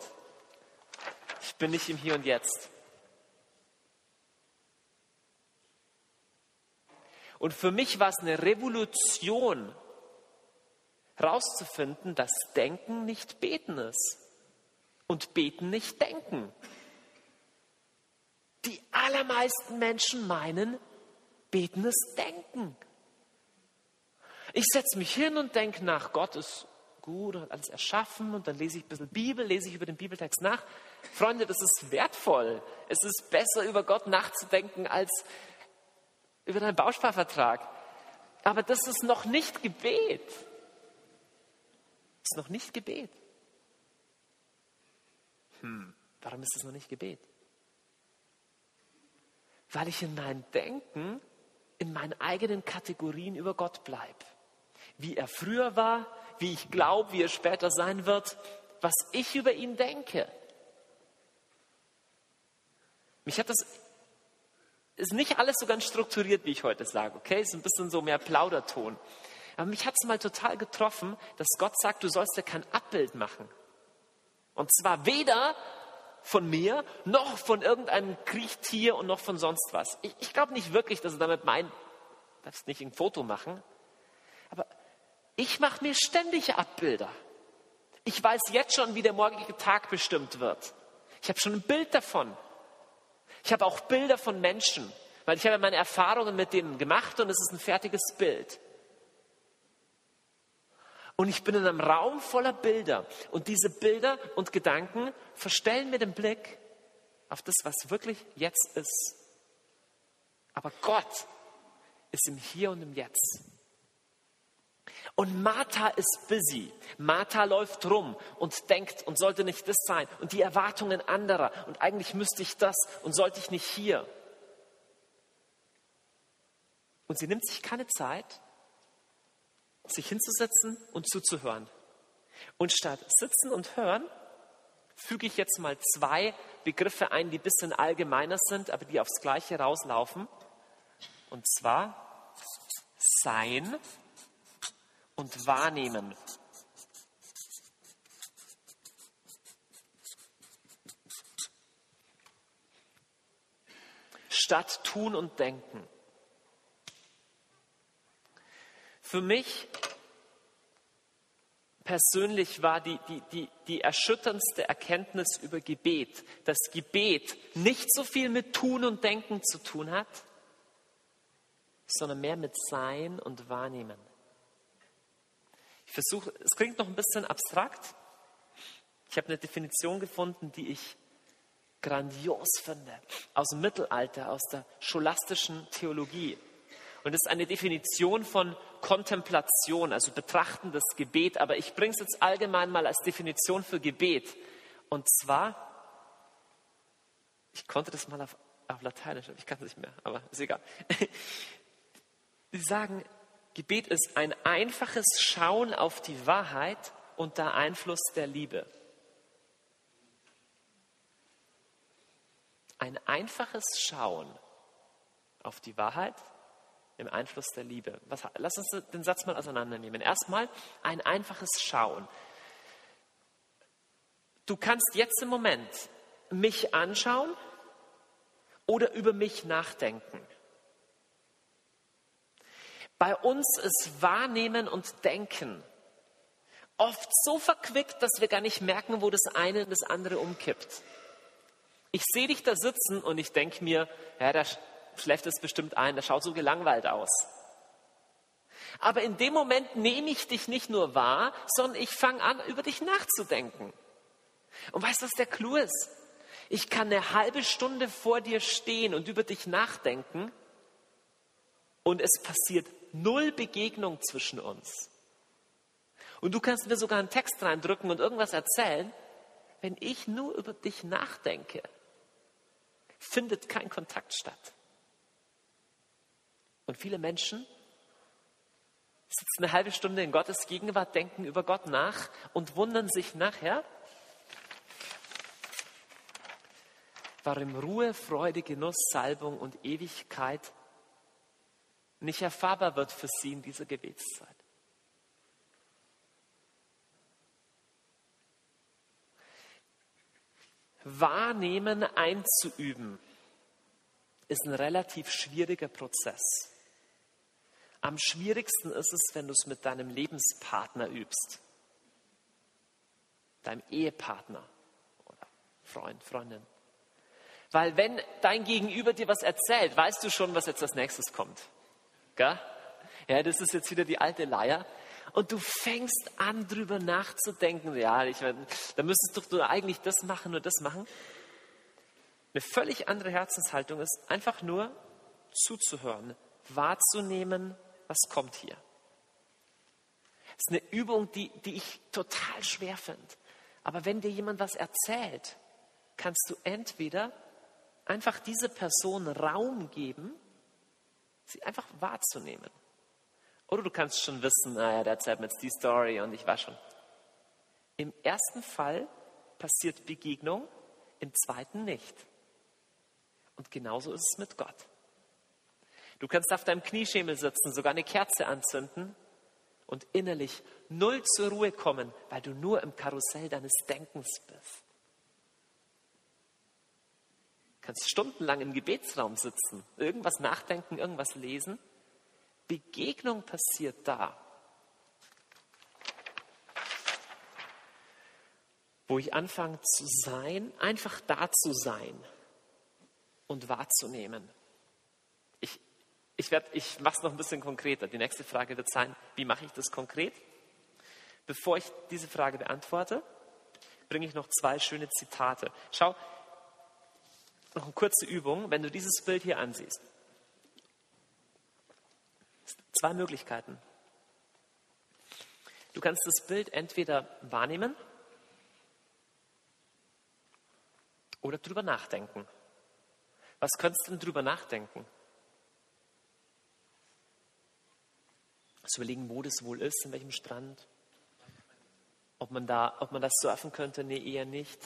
Ich bin nicht im Hier und Jetzt. Und für mich war es eine Revolution, herauszufinden, dass Denken nicht Beten ist und beten nicht denken. Die allermeisten Menschen meinen, beten ist denken. Ich setze mich hin und denke nach, Gott ist gut, hat alles erschaffen und dann lese ich ein bisschen Bibel, lese ich über den Bibeltext nach. Freunde, das ist wertvoll. Es ist besser, über Gott nachzudenken, als über deinen Bausparvertrag. Aber das ist noch nicht Gebet. Das ist noch nicht Gebet. Hm, warum ist es noch nicht Gebet? Weil ich in mein Denken in meinen eigenen Kategorien über Gott bleibe. Wie er früher war, wie ich glaube, wie er später sein wird, was ich über ihn denke. Mich hat das, ist nicht alles so ganz strukturiert, wie ich heute sage, okay? Ist ein bisschen so mehr Plauderton. Aber mich hat es mal total getroffen, dass Gott sagt, du sollst dir kein Abbild machen. Und zwar weder von mir, noch von irgendeinem Kriechtier und noch von sonst was. Ich, ich glaube nicht wirklich, dass er damit meint, darfst nicht ein Foto machen. Aber ich mache mir ständig Abbilder. Ich weiß jetzt schon, wie der morgige Tag bestimmt wird. Ich habe schon ein Bild davon. Ich habe auch Bilder von Menschen, weil ich habe meine Erfahrungen mit denen gemacht und es ist ein fertiges Bild. Und ich bin in einem Raum voller Bilder. Und diese Bilder und Gedanken verstellen mir den Blick auf das, was wirklich jetzt ist. Aber Gott ist im Hier und im Jetzt. Und Martha ist busy. Martha läuft rum und denkt und sollte nicht das sein. Und die Erwartungen anderer. Und eigentlich müsste ich das und sollte ich nicht hier. Und sie nimmt sich keine Zeit, sich hinzusetzen und zuzuhören. Und statt sitzen und hören, füge ich jetzt mal zwei Begriffe ein, die ein bisschen allgemeiner sind, aber die aufs Gleiche rauslaufen. Und zwar sein und wahrnehmen. Statt tun und denken. Für mich persönlich war die, die, die, die erschütterndste Erkenntnis über Gebet, dass Gebet nicht so viel mit Tun und Denken zu tun hat, sondern mehr mit Sein und Wahrnehmen. Ich versuche, es klingt noch ein bisschen abstrakt. Ich habe eine Definition gefunden, die ich grandios finde, aus dem Mittelalter, aus der scholastischen Theologie. Und es ist eine Definition von Kontemplation, also betrachtendes Gebet. Aber ich bringe es jetzt allgemein mal als Definition für Gebet. Und zwar, ich konnte das mal auf, auf Lateinisch, ich kann es nicht mehr, aber ist egal. Sie sagen, Gebet ist ein einfaches Schauen auf die Wahrheit unter Einfluss der Liebe. Ein einfaches Schauen auf die Wahrheit im Einfluss der Liebe. Was, lass uns den Satz mal auseinandernehmen. Erstmal ein einfaches Schauen. Du kannst jetzt im Moment mich anschauen oder über mich nachdenken. Bei uns ist Wahrnehmen und Denken oft so verquickt, dass wir gar nicht merken, wo das eine und das andere umkippt. Ich sehe dich da sitzen und ich denke mir, ja, der schläft es bestimmt ein, der schaut so gelangweilt aus. Aber in dem Moment nehme ich dich nicht nur wahr, sondern ich fange an, über dich nachzudenken. Und weißt du, was der Clou ist? Ich kann eine halbe Stunde vor dir stehen und über dich nachdenken und es passiert null Begegnung zwischen uns. Und du kannst mir sogar einen Text reindrücken und irgendwas erzählen. Wenn ich nur über dich nachdenke, findet kein Kontakt statt. Und viele Menschen sitzen eine halbe Stunde in Gottes Gegenwart, denken über Gott nach und wundern sich nachher, warum Ruhe, Freude, Genuss, Salbung und Ewigkeit nicht erfahrbar wird für sie in dieser Gebetszeit. Wahrnehmen einzuüben ist ein relativ schwieriger Prozess. Am schwierigsten ist es, wenn du es mit deinem Lebenspartner übst, deinem Ehepartner oder Freund, Freundin. Weil wenn dein Gegenüber dir was erzählt, weißt du schon, was jetzt als nächstes kommt. Gell? Ja, das ist jetzt wieder die alte Leier. Und du fängst an, drüber nachzudenken. Ja, ich meine, da müsstest du doch eigentlich das machen und das machen. Eine völlig andere Herzenshaltung ist einfach nur zuzuhören, wahrzunehmen, was kommt hier. Das ist eine Übung, die, die ich total schwer finde. Aber wenn dir jemand was erzählt, kannst du entweder einfach diese Person Raum geben sie einfach wahrzunehmen. Oder du kannst schon wissen, naja, der erzählt mir jetzt die Story und ich war schon. Im ersten Fall passiert Begegnung, im zweiten nicht. Und genauso ist es mit Gott. Du kannst auf deinem Knieschemel sitzen, sogar eine Kerze anzünden und innerlich null zur Ruhe kommen, weil du nur im Karussell deines Denkens bist. Du kannst stundenlang im Gebetsraum sitzen, irgendwas nachdenken, irgendwas lesen. Begegnung passiert da, wo ich anfange zu sein, einfach da zu sein und wahrzunehmen. Ich, ich, mache es noch ein bisschen konkreter. Die nächste Frage wird sein, wie mache ich das konkret? Bevor ich diese Frage beantworte, bringe ich noch zwei schöne Zitate. Schau, noch eine kurze Übung, wenn du dieses Bild hier ansiehst. Zwei Möglichkeiten. Du kannst das Bild entweder wahrnehmen oder drüber nachdenken. Was könntest du denn drüber nachdenken? Zu überlegen, wo das wohl ist, in welchem Strand. Ob man, da, ob man das surfen könnte, nee, eher nicht.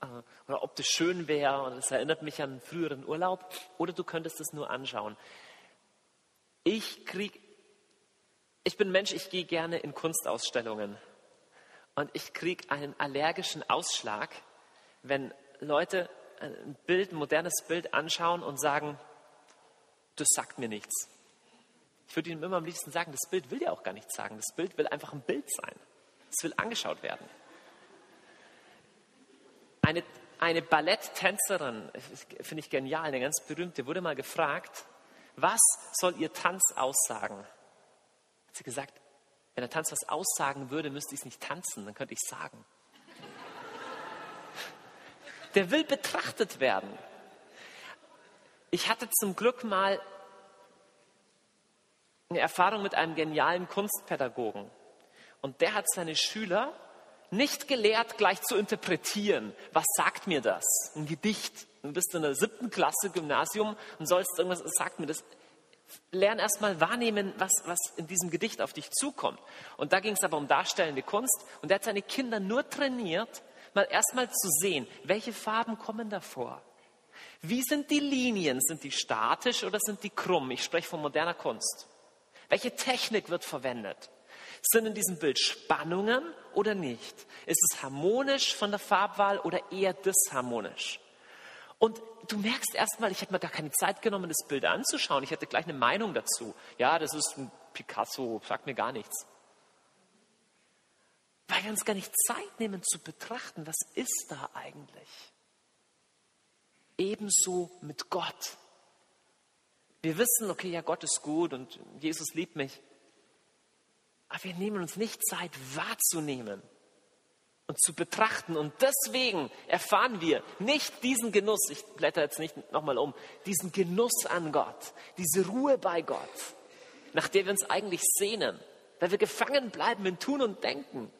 Äh, oder ob das schön wäre es erinnert mich an einen früheren Urlaub. Oder du könntest es nur anschauen. Ich krieg, ich bin Mensch, ich gehe gerne in Kunstausstellungen. Und ich kriege einen allergischen Ausschlag, wenn Leute ein Bild, ein modernes Bild anschauen und sagen, das sagt mir nichts. Ich würde ihnen immer am liebsten sagen, das Bild will ja auch gar nichts sagen. Das Bild will einfach ein Bild sein. Es will angeschaut werden. Eine, eine Balletttänzerin, finde ich genial, eine ganz berühmte, wurde mal gefragt, was soll ihr Tanz aussagen? Hat sie gesagt, wenn der Tanz was aussagen würde, müsste ich es nicht tanzen, dann könnte ich es sagen der will betrachtet werden. Ich hatte zum Glück mal eine Erfahrung mit einem genialen Kunstpädagogen. Und der hat seine Schüler nicht gelehrt, gleich zu interpretieren. Was sagt mir das? Ein Gedicht. Du bist in der siebten Klasse Gymnasium und sollst irgendwas, sagt mir das. Lern erstmal wahrnehmen, was, was in diesem Gedicht auf dich zukommt. Und da ging es aber um darstellende Kunst. Und er hat seine Kinder nur trainiert, mal erstmal zu sehen, welche Farben kommen davor. Wie sind die Linien? Sind die statisch oder sind die krumm? Ich spreche von moderner Kunst. Welche Technik wird verwendet? Sind in diesem Bild Spannungen oder nicht? Ist es harmonisch von der Farbwahl oder eher disharmonisch? Und du merkst erstmal, ich hätte mir gar keine Zeit genommen, das Bild anzuschauen. Ich hätte gleich eine Meinung dazu. Ja, das ist ein Picasso, sagt mir gar nichts. Weil wir uns gar nicht Zeit nehmen zu betrachten, was ist da eigentlich. Ebenso mit Gott. Wir wissen, okay, ja, Gott ist gut und Jesus liebt mich. Aber wir nehmen uns nicht Zeit wahrzunehmen und zu betrachten. Und deswegen erfahren wir nicht diesen Genuss, ich blätter jetzt nicht nochmal um, diesen Genuss an Gott, diese Ruhe bei Gott, nach der wir uns eigentlich sehnen, weil wir gefangen bleiben in Tun und Denken.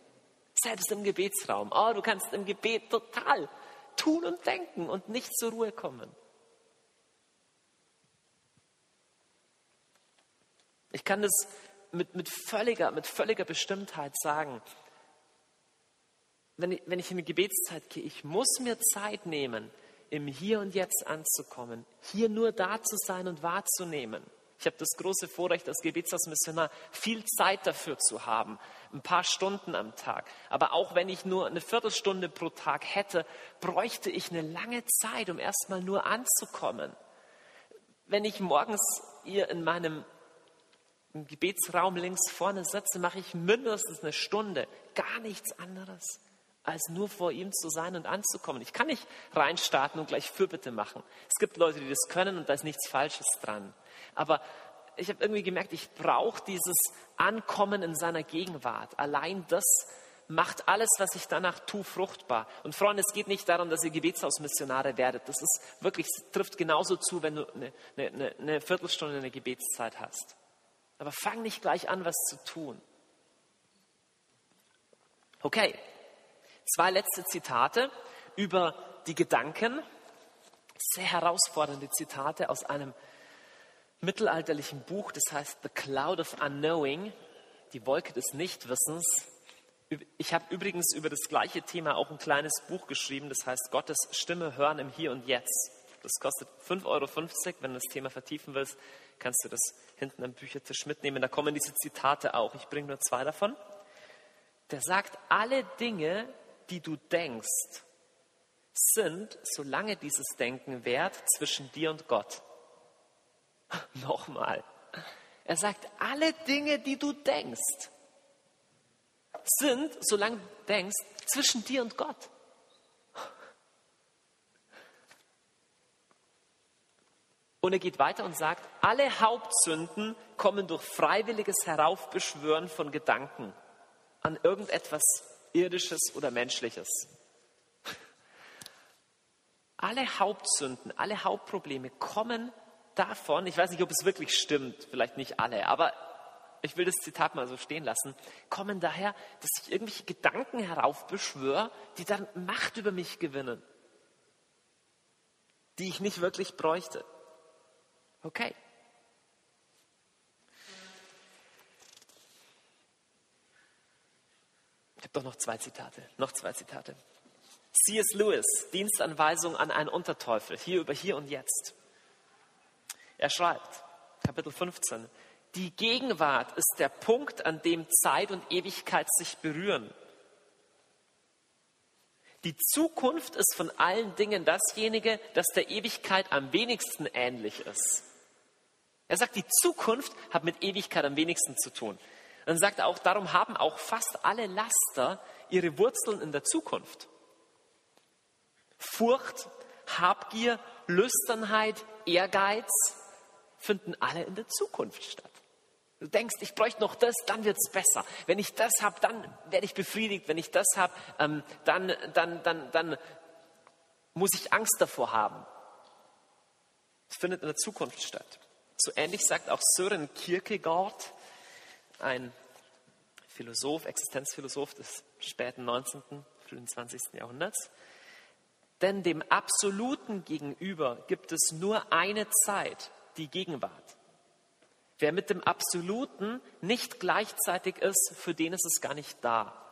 Selbst im Gebetsraum. Oh, du kannst im Gebet total tun und denken und nicht zur Ruhe kommen. Ich kann das mit, mit, völliger, mit völliger Bestimmtheit sagen. Wenn ich, wenn ich in die Gebetszeit gehe, ich muss mir Zeit nehmen, im Hier und Jetzt anzukommen, hier nur da zu sein und wahrzunehmen. Ich habe das große Vorrecht, als Gebetshausmissionar viel Zeit dafür zu haben, ein paar Stunden am Tag. Aber auch wenn ich nur eine Viertelstunde pro Tag hätte, bräuchte ich eine lange Zeit, um erstmal nur anzukommen. Wenn ich morgens hier in meinem Gebetsraum links vorne sitze, mache ich mindestens eine Stunde, gar nichts anderes, als nur vor ihm zu sein und anzukommen. Ich kann nicht reinstarten und gleich Fürbitte machen. Es gibt Leute, die das können und da ist nichts Falsches dran. Aber ich habe irgendwie gemerkt, ich brauche dieses Ankommen in seiner Gegenwart. Allein das macht alles, was ich danach tue, fruchtbar. Und Freunde, es geht nicht darum, dass ihr Gebetshausmissionare werdet. Das ist wirklich, trifft genauso zu, wenn du eine, eine, eine Viertelstunde eine Gebetszeit hast. Aber fang nicht gleich an, was zu tun. Okay, zwei letzte Zitate über die Gedanken. Sehr herausfordernde Zitate aus einem mittelalterlichen Buch, das heißt The Cloud of Unknowing, die Wolke des Nichtwissens. Ich habe übrigens über das gleiche Thema auch ein kleines Buch geschrieben, das heißt Gottes Stimme hören im Hier und Jetzt. Das kostet 5,50 Euro. Wenn du das Thema vertiefen willst, kannst du das hinten am Büchertisch mitnehmen. Da kommen diese Zitate auch. Ich bringe nur zwei davon. Der sagt, alle Dinge, die du denkst, sind, solange dieses Denken währt, zwischen dir und Gott. Nochmal. Er sagt, alle Dinge, die du denkst, sind, solange du denkst, zwischen dir und Gott. Und er geht weiter und sagt, alle Hauptsünden kommen durch freiwilliges Heraufbeschwören von Gedanken an irgendetwas Irdisches oder Menschliches. Alle Hauptsünden, alle Hauptprobleme kommen davon, ich weiß nicht, ob es wirklich stimmt, vielleicht nicht alle, aber ich will das Zitat mal so stehen lassen, kommen daher, dass ich irgendwelche Gedanken heraufbeschwöre, die dann Macht über mich gewinnen, die ich nicht wirklich bräuchte. Okay. Ich habe doch noch zwei Zitate, noch zwei Zitate. C.S. Lewis, Dienstanweisung an einen Unterteufel, hier über hier und jetzt. Er schreibt, Kapitel 15, die Gegenwart ist der Punkt, an dem Zeit und Ewigkeit sich berühren. Die Zukunft ist von allen Dingen dasjenige, das der Ewigkeit am wenigsten ähnlich ist. Er sagt, die Zukunft hat mit Ewigkeit am wenigsten zu tun. Dann sagt er auch, darum haben auch fast alle Laster ihre Wurzeln in der Zukunft. Furcht, Habgier, Lüsternheit, Ehrgeiz finden alle in der Zukunft statt. Du denkst, ich bräuchte noch das, dann wird es besser. Wenn ich das habe, dann werde ich befriedigt. Wenn ich das habe, ähm, dann, dann, dann, dann muss ich Angst davor haben. Es findet in der Zukunft statt. So ähnlich sagt auch Sören Kierkegaard, ein Philosoph, Existenzphilosoph des späten 19., frühen 20. Jahrhunderts. Denn dem Absoluten gegenüber gibt es nur eine Zeit, die Gegenwart. Wer mit dem Absoluten nicht gleichzeitig ist, für den ist es gar nicht da.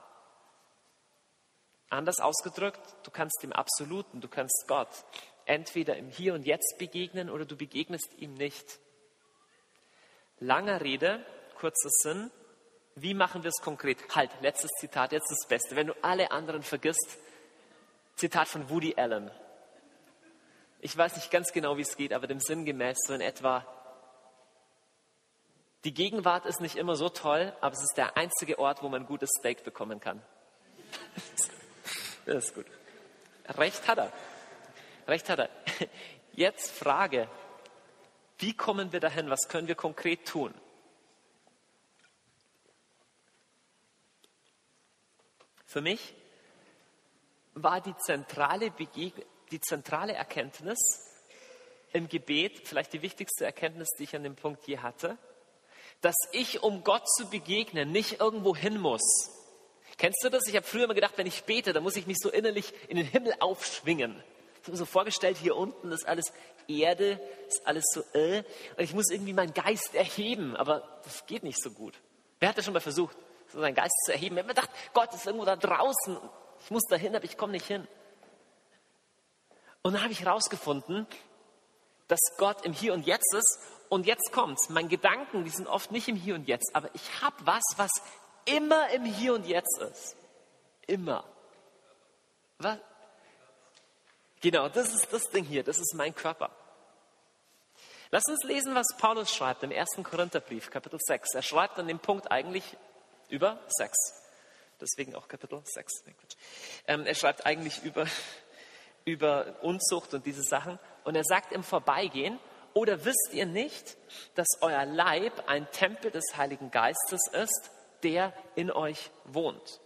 Anders ausgedrückt, du kannst dem Absoluten, du kannst Gott entweder im Hier und Jetzt begegnen oder du begegnest ihm nicht. Langer Rede, kurzer Sinn. Wie machen wir es konkret? Halt, letztes Zitat, jetzt das Beste. Wenn du alle anderen vergisst, Zitat von Woody Allen. Ich weiß nicht ganz genau, wie es geht, aber dem Sinn gemäß so in etwa, die Gegenwart ist nicht immer so toll, aber es ist der einzige Ort, wo man gutes Steak bekommen kann. Das ist gut. Recht hat er. Recht hat er. Jetzt Frage, wie kommen wir dahin? Was können wir konkret tun? Für mich war die zentrale, die zentrale Erkenntnis im Gebet, vielleicht die wichtigste Erkenntnis, die ich an dem Punkt je hatte, dass ich, um Gott zu begegnen, nicht irgendwo hin muss. Kennst du das? Ich habe früher immer gedacht, wenn ich bete, dann muss ich mich so innerlich in den Himmel aufschwingen. Ich habe mir so vorgestellt, hier unten ist alles Erde, ist alles so, äh, und ich muss irgendwie meinen Geist erheben, aber das geht nicht so gut. Wer hat das schon mal versucht, so seinen Geist zu erheben? Wer hat gedacht, Gott ist irgendwo da draußen, ich muss da hin, aber ich komme nicht hin. Und dann habe ich herausgefunden, dass Gott im Hier und Jetzt ist. Und jetzt kommt's. Meine Gedanken, die sind oft nicht im Hier und Jetzt, aber ich habe was, was immer im Hier und Jetzt ist. Immer. Was? Genau, das ist das Ding hier, das ist mein Körper. Lass uns lesen, was Paulus schreibt im 1. Korintherbrief, Kapitel 6. Er schreibt an dem Punkt eigentlich über Sex. Deswegen auch Kapitel 6. Ähm, er schreibt eigentlich über, über Unzucht und diese Sachen. Und er sagt im Vorbeigehen, oder wisst ihr nicht, dass euer Leib ein Tempel des Heiligen Geistes ist, der in euch wohnt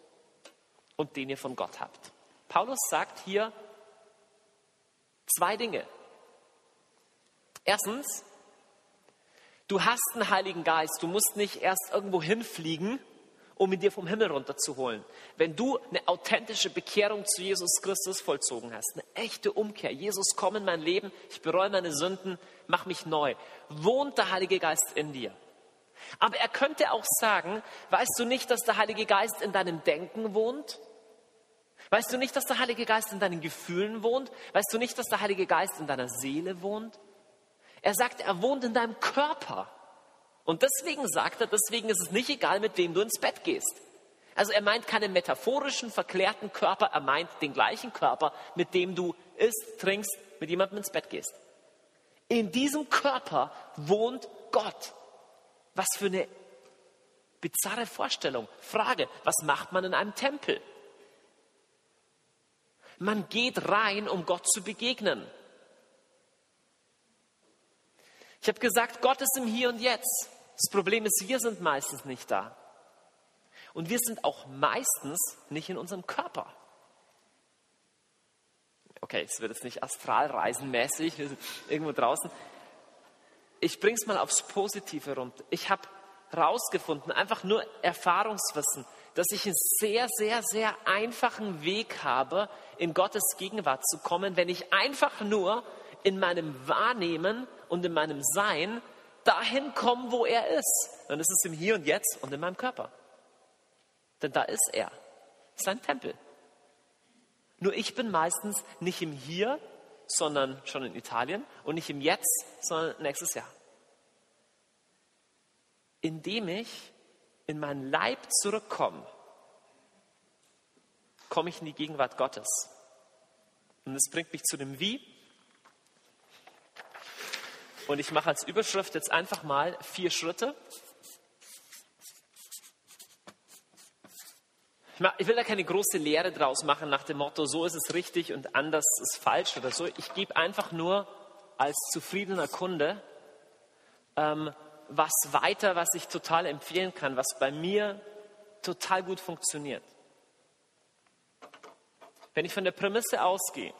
und den ihr von Gott habt? Paulus sagt hier, Zwei Dinge. Erstens, du hast einen Heiligen Geist. Du musst nicht erst irgendwo hinfliegen um ihn dir vom Himmel runterzuholen. Wenn du eine authentische Bekehrung zu Jesus Christus vollzogen hast, eine echte Umkehr, Jesus, komm in mein Leben, ich bereue meine Sünden, mach mich neu, wohnt der Heilige Geist in dir. Aber er könnte auch sagen, weißt du nicht, dass der Heilige Geist in deinem Denken wohnt? Weißt du nicht, dass der Heilige Geist in deinen Gefühlen wohnt? Weißt du nicht, dass der Heilige Geist in deiner Seele wohnt? Er sagt, er wohnt in deinem Körper. Und deswegen sagt er, deswegen ist es nicht egal, mit wem du ins Bett gehst. Also er meint keinen metaphorischen, verklärten Körper, er meint den gleichen Körper, mit dem du isst, trinkst, mit jemandem ins Bett gehst. In diesem Körper wohnt Gott. Was für eine bizarre Vorstellung. Frage, was macht man in einem Tempel? Man geht rein, um Gott zu begegnen. Ich habe gesagt, Gott ist im Hier und Jetzt. Das Problem ist, wir sind meistens nicht da. Und wir sind auch meistens nicht in unserem Körper. Okay, es wird jetzt nicht astralreisenmäßig, irgendwo draußen. Ich bringe es mal aufs Positive runter. Ich habe herausgefunden, einfach nur Erfahrungswissen, dass ich einen sehr, sehr, sehr einfachen Weg habe, in Gottes Gegenwart zu kommen, wenn ich einfach nur in meinem Wahrnehmen und in meinem Sein dahin komme, wo er ist. Dann ist es im Hier und Jetzt und in meinem Körper. Denn da ist er, sein Tempel. Nur ich bin meistens nicht im Hier, sondern schon in Italien und nicht im Jetzt, sondern nächstes Jahr. Indem ich in meinen Leib zurückkomme, komme ich in die Gegenwart Gottes. Und das bringt mich zu dem Wie. Und ich mache als Überschrift jetzt einfach mal vier Schritte. Ich will da keine große Lehre draus machen nach dem Motto, so ist es richtig und anders ist falsch oder so. Ich gebe einfach nur als zufriedener Kunde ähm, was weiter, was ich total empfehlen kann, was bei mir total gut funktioniert. Wenn ich von der Prämisse ausgehe,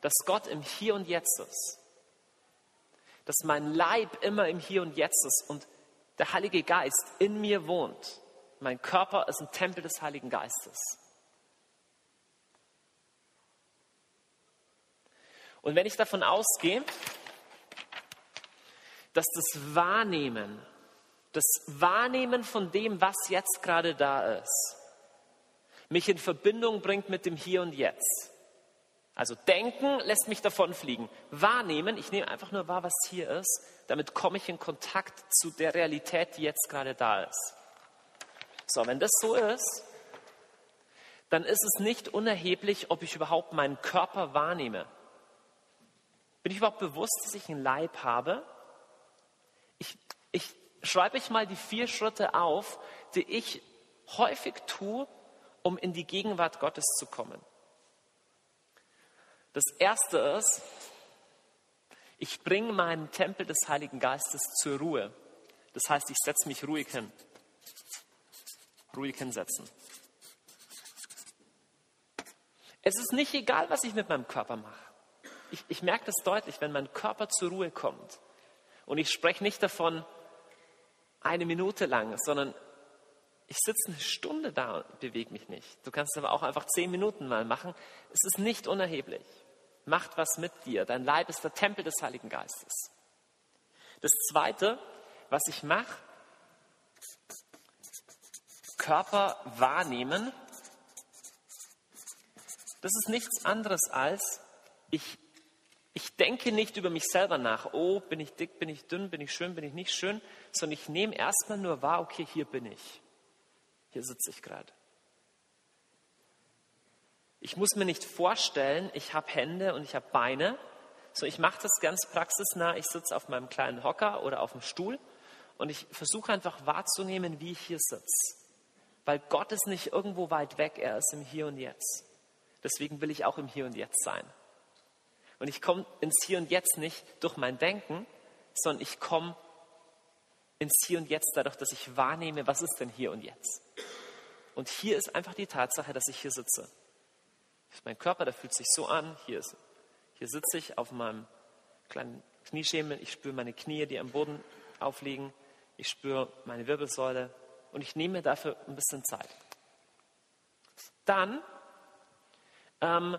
dass Gott im Hier und Jetzt ist, dass mein Leib immer im Hier und Jetzt ist und der Heilige Geist in mir wohnt. Mein Körper ist ein Tempel des Heiligen Geistes. Und wenn ich davon ausgehe, dass das Wahrnehmen, das Wahrnehmen von dem, was jetzt gerade da ist, mich in Verbindung bringt mit dem Hier und Jetzt, also denken lässt mich davon fliegen. Wahrnehmen, ich nehme einfach nur wahr, was hier ist. Damit komme ich in Kontakt zu der Realität, die jetzt gerade da ist. So, wenn das so ist, dann ist es nicht unerheblich, ob ich überhaupt meinen Körper wahrnehme. Bin ich überhaupt bewusst, dass ich einen Leib habe? Ich, schreibe ich mal die vier Schritte auf, die ich häufig tue, um in die Gegenwart Gottes zu kommen. Das erste ist, ich bringe meinen Tempel des Heiligen Geistes zur Ruhe. Das heißt, ich setze mich ruhig hin. Ruhig hinsetzen. Es ist nicht egal, was ich mit meinem Körper mache. Ich, ich merke das deutlich, wenn mein Körper zur Ruhe kommt. Und ich spreche nicht davon eine Minute lang, sondern ich sitze eine Stunde da und bewege mich nicht. Du kannst aber auch einfach zehn Minuten mal machen. Es ist nicht unerheblich macht was mit dir. Dein Leib ist der Tempel des Heiligen Geistes. Das Zweite, was ich mache, Körper wahrnehmen, das ist nichts anderes als, ich, ich denke nicht über mich selber nach, oh, bin ich dick, bin ich dünn, bin ich schön, bin ich nicht schön, sondern ich nehme erstmal nur wahr, okay, hier bin ich. Hier sitze ich gerade. Ich muss mir nicht vorstellen, ich habe Hände und ich habe Beine, so ich mache das ganz praxisnah. Ich sitze auf meinem kleinen Hocker oder auf dem Stuhl und ich versuche einfach wahrzunehmen, wie ich hier sitze. Weil Gott ist nicht irgendwo weit weg, er ist im Hier und Jetzt. Deswegen will ich auch im Hier und Jetzt sein. Und ich komme ins Hier und Jetzt nicht durch mein Denken, sondern ich komme ins Hier und Jetzt dadurch, dass ich wahrnehme, was ist denn hier und jetzt. Und hier ist einfach die Tatsache, dass ich hier sitze. Mein Körper, der fühlt sich so an. Hier, ist, hier sitze ich auf meinem kleinen Knieschemel. Ich spüre meine Knie, die am Boden aufliegen. Ich spüre meine Wirbelsäule Und ich nehme mir dafür ein bisschen Zeit. Dann ähm,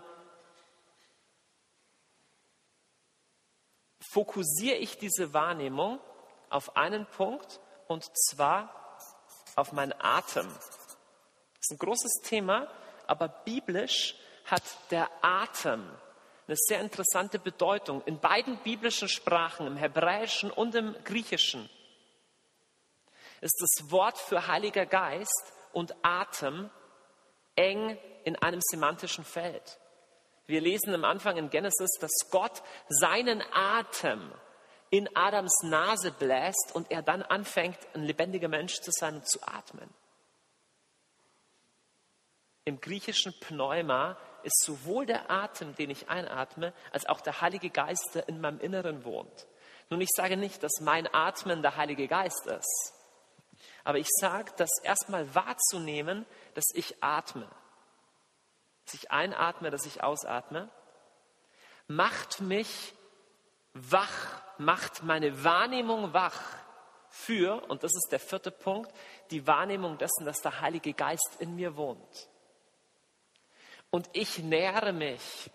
fokussiere ich diese Wahrnehmung auf einen Punkt und zwar auf meinen Atem. Das ist ein großes Thema, aber biblisch hat der Atem eine sehr interessante Bedeutung. In beiden biblischen Sprachen, im Hebräischen und im Griechischen, ist das Wort für Heiliger Geist und Atem eng in einem semantischen Feld. Wir lesen am Anfang in Genesis, dass Gott seinen Atem in Adams Nase bläst und er dann anfängt, ein lebendiger Mensch zu sein und zu atmen. Im griechischen Pneuma ist sowohl der Atem, den ich einatme, als auch der Heilige Geist, der in meinem Inneren wohnt. Nun, ich sage nicht, dass mein Atmen der Heilige Geist ist, aber ich sage, das erstmal wahrzunehmen, dass ich atme, dass ich einatme, dass ich ausatme, macht mich wach, macht meine Wahrnehmung wach für, und das ist der vierte Punkt, die Wahrnehmung dessen, dass der Heilige Geist in mir wohnt. Und ich nähere mich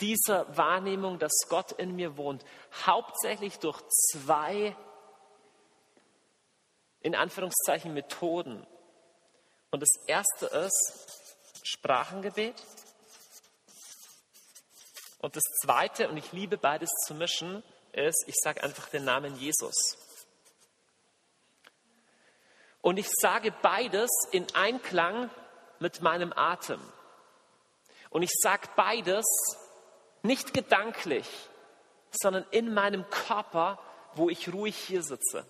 dieser Wahrnehmung, dass Gott in mir wohnt, hauptsächlich durch zwei, in Anführungszeichen, Methoden. Und das erste ist Sprachengebet. Und das zweite, und ich liebe beides zu mischen, ist, ich sage einfach den Namen Jesus. Und ich sage beides in Einklang mit meinem Atem. Und ich sage beides nicht gedanklich, sondern in meinem Körper, wo ich ruhig hier sitze.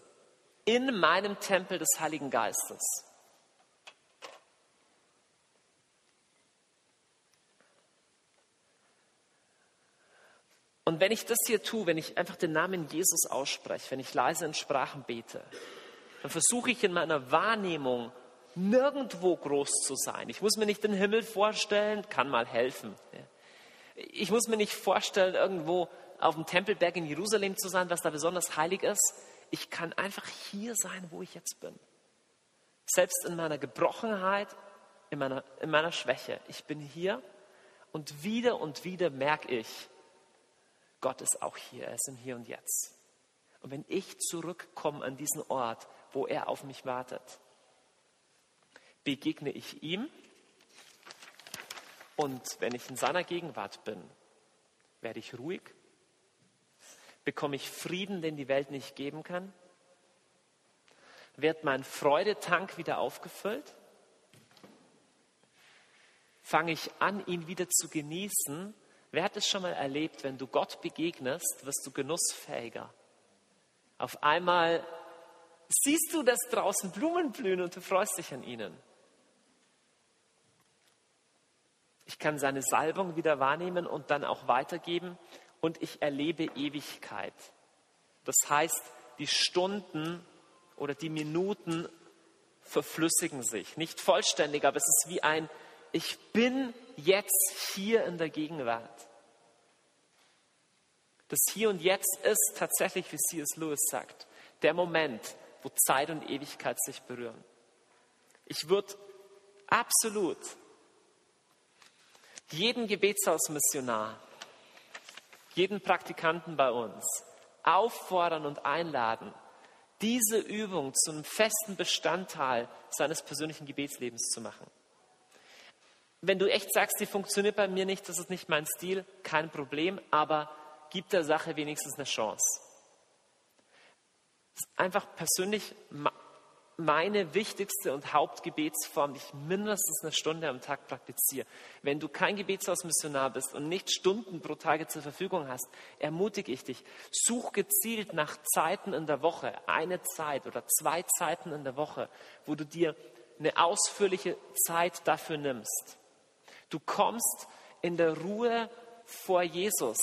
In meinem Tempel des Heiligen Geistes. Und wenn ich das hier tue, wenn ich einfach den Namen Jesus ausspreche, wenn ich leise in Sprachen bete, dann versuche ich in meiner Wahrnehmung nirgendwo groß zu sein. Ich muss mir nicht den Himmel vorstellen, kann mal helfen. Ich muss mir nicht vorstellen, irgendwo auf dem Tempelberg in Jerusalem zu sein, was da besonders heilig ist. Ich kann einfach hier sein, wo ich jetzt bin. Selbst in meiner Gebrochenheit, in meiner, in meiner Schwäche. Ich bin hier und wieder und wieder merke ich, Gott ist auch hier, er ist im Hier und Jetzt. Und wenn ich zurückkomme an diesen Ort, wo er auf mich wartet, begegne ich ihm und wenn ich in seiner Gegenwart bin, werde ich ruhig, bekomme ich Frieden, den die Welt nicht geben kann, wird mein Freudetank wieder aufgefüllt, fange ich an, ihn wieder zu genießen. Wer hat es schon mal erlebt, wenn du Gott begegnest, wirst du genussfähiger. Auf einmal siehst du, dass draußen Blumen blühen und du freust dich an ihnen. Ich kann seine Salbung wieder wahrnehmen und dann auch weitergeben und ich erlebe Ewigkeit. Das heißt, die Stunden oder die Minuten verflüssigen sich. Nicht vollständig, aber es ist wie ein, ich bin jetzt hier in der Gegenwart. Das Hier und Jetzt ist tatsächlich, wie C.S. Lewis sagt, der Moment, wo Zeit und Ewigkeit sich berühren. Ich würde absolut jeden Gebetshausmissionar, jeden Praktikanten bei uns auffordern und einladen, diese Übung zu einem festen Bestandteil seines persönlichen Gebetslebens zu machen. Wenn du echt sagst, die funktioniert bei mir nicht, das ist nicht mein Stil, kein Problem, aber gib der Sache wenigstens eine Chance. Einfach persönlich meine wichtigste und Hauptgebetsform, die ich mindestens eine Stunde am Tag praktiziere. Wenn du kein Gebetshausmissionar bist und nicht Stunden pro Tage zur Verfügung hast, ermutige ich dich, such gezielt nach Zeiten in der Woche, eine Zeit oder zwei Zeiten in der Woche, wo du dir eine ausführliche Zeit dafür nimmst. Du kommst in der Ruhe vor Jesus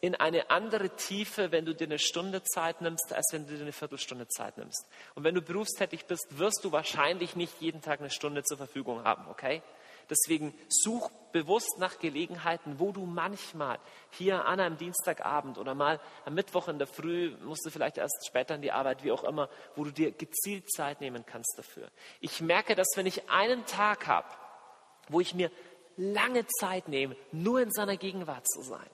in eine andere Tiefe, wenn du dir eine Stunde Zeit nimmst, als wenn du dir eine Viertelstunde Zeit nimmst. Und wenn du berufstätig bist, wirst du wahrscheinlich nicht jeden Tag eine Stunde zur Verfügung haben, okay? Deswegen such bewusst nach Gelegenheiten, wo du manchmal hier an einem Dienstagabend oder mal am Mittwoch in der Früh, musst du vielleicht erst später in die Arbeit, wie auch immer, wo du dir gezielt Zeit nehmen kannst dafür. Ich merke, dass wenn ich einen Tag habe, wo ich mir lange Zeit nehme, nur in seiner Gegenwart zu sein,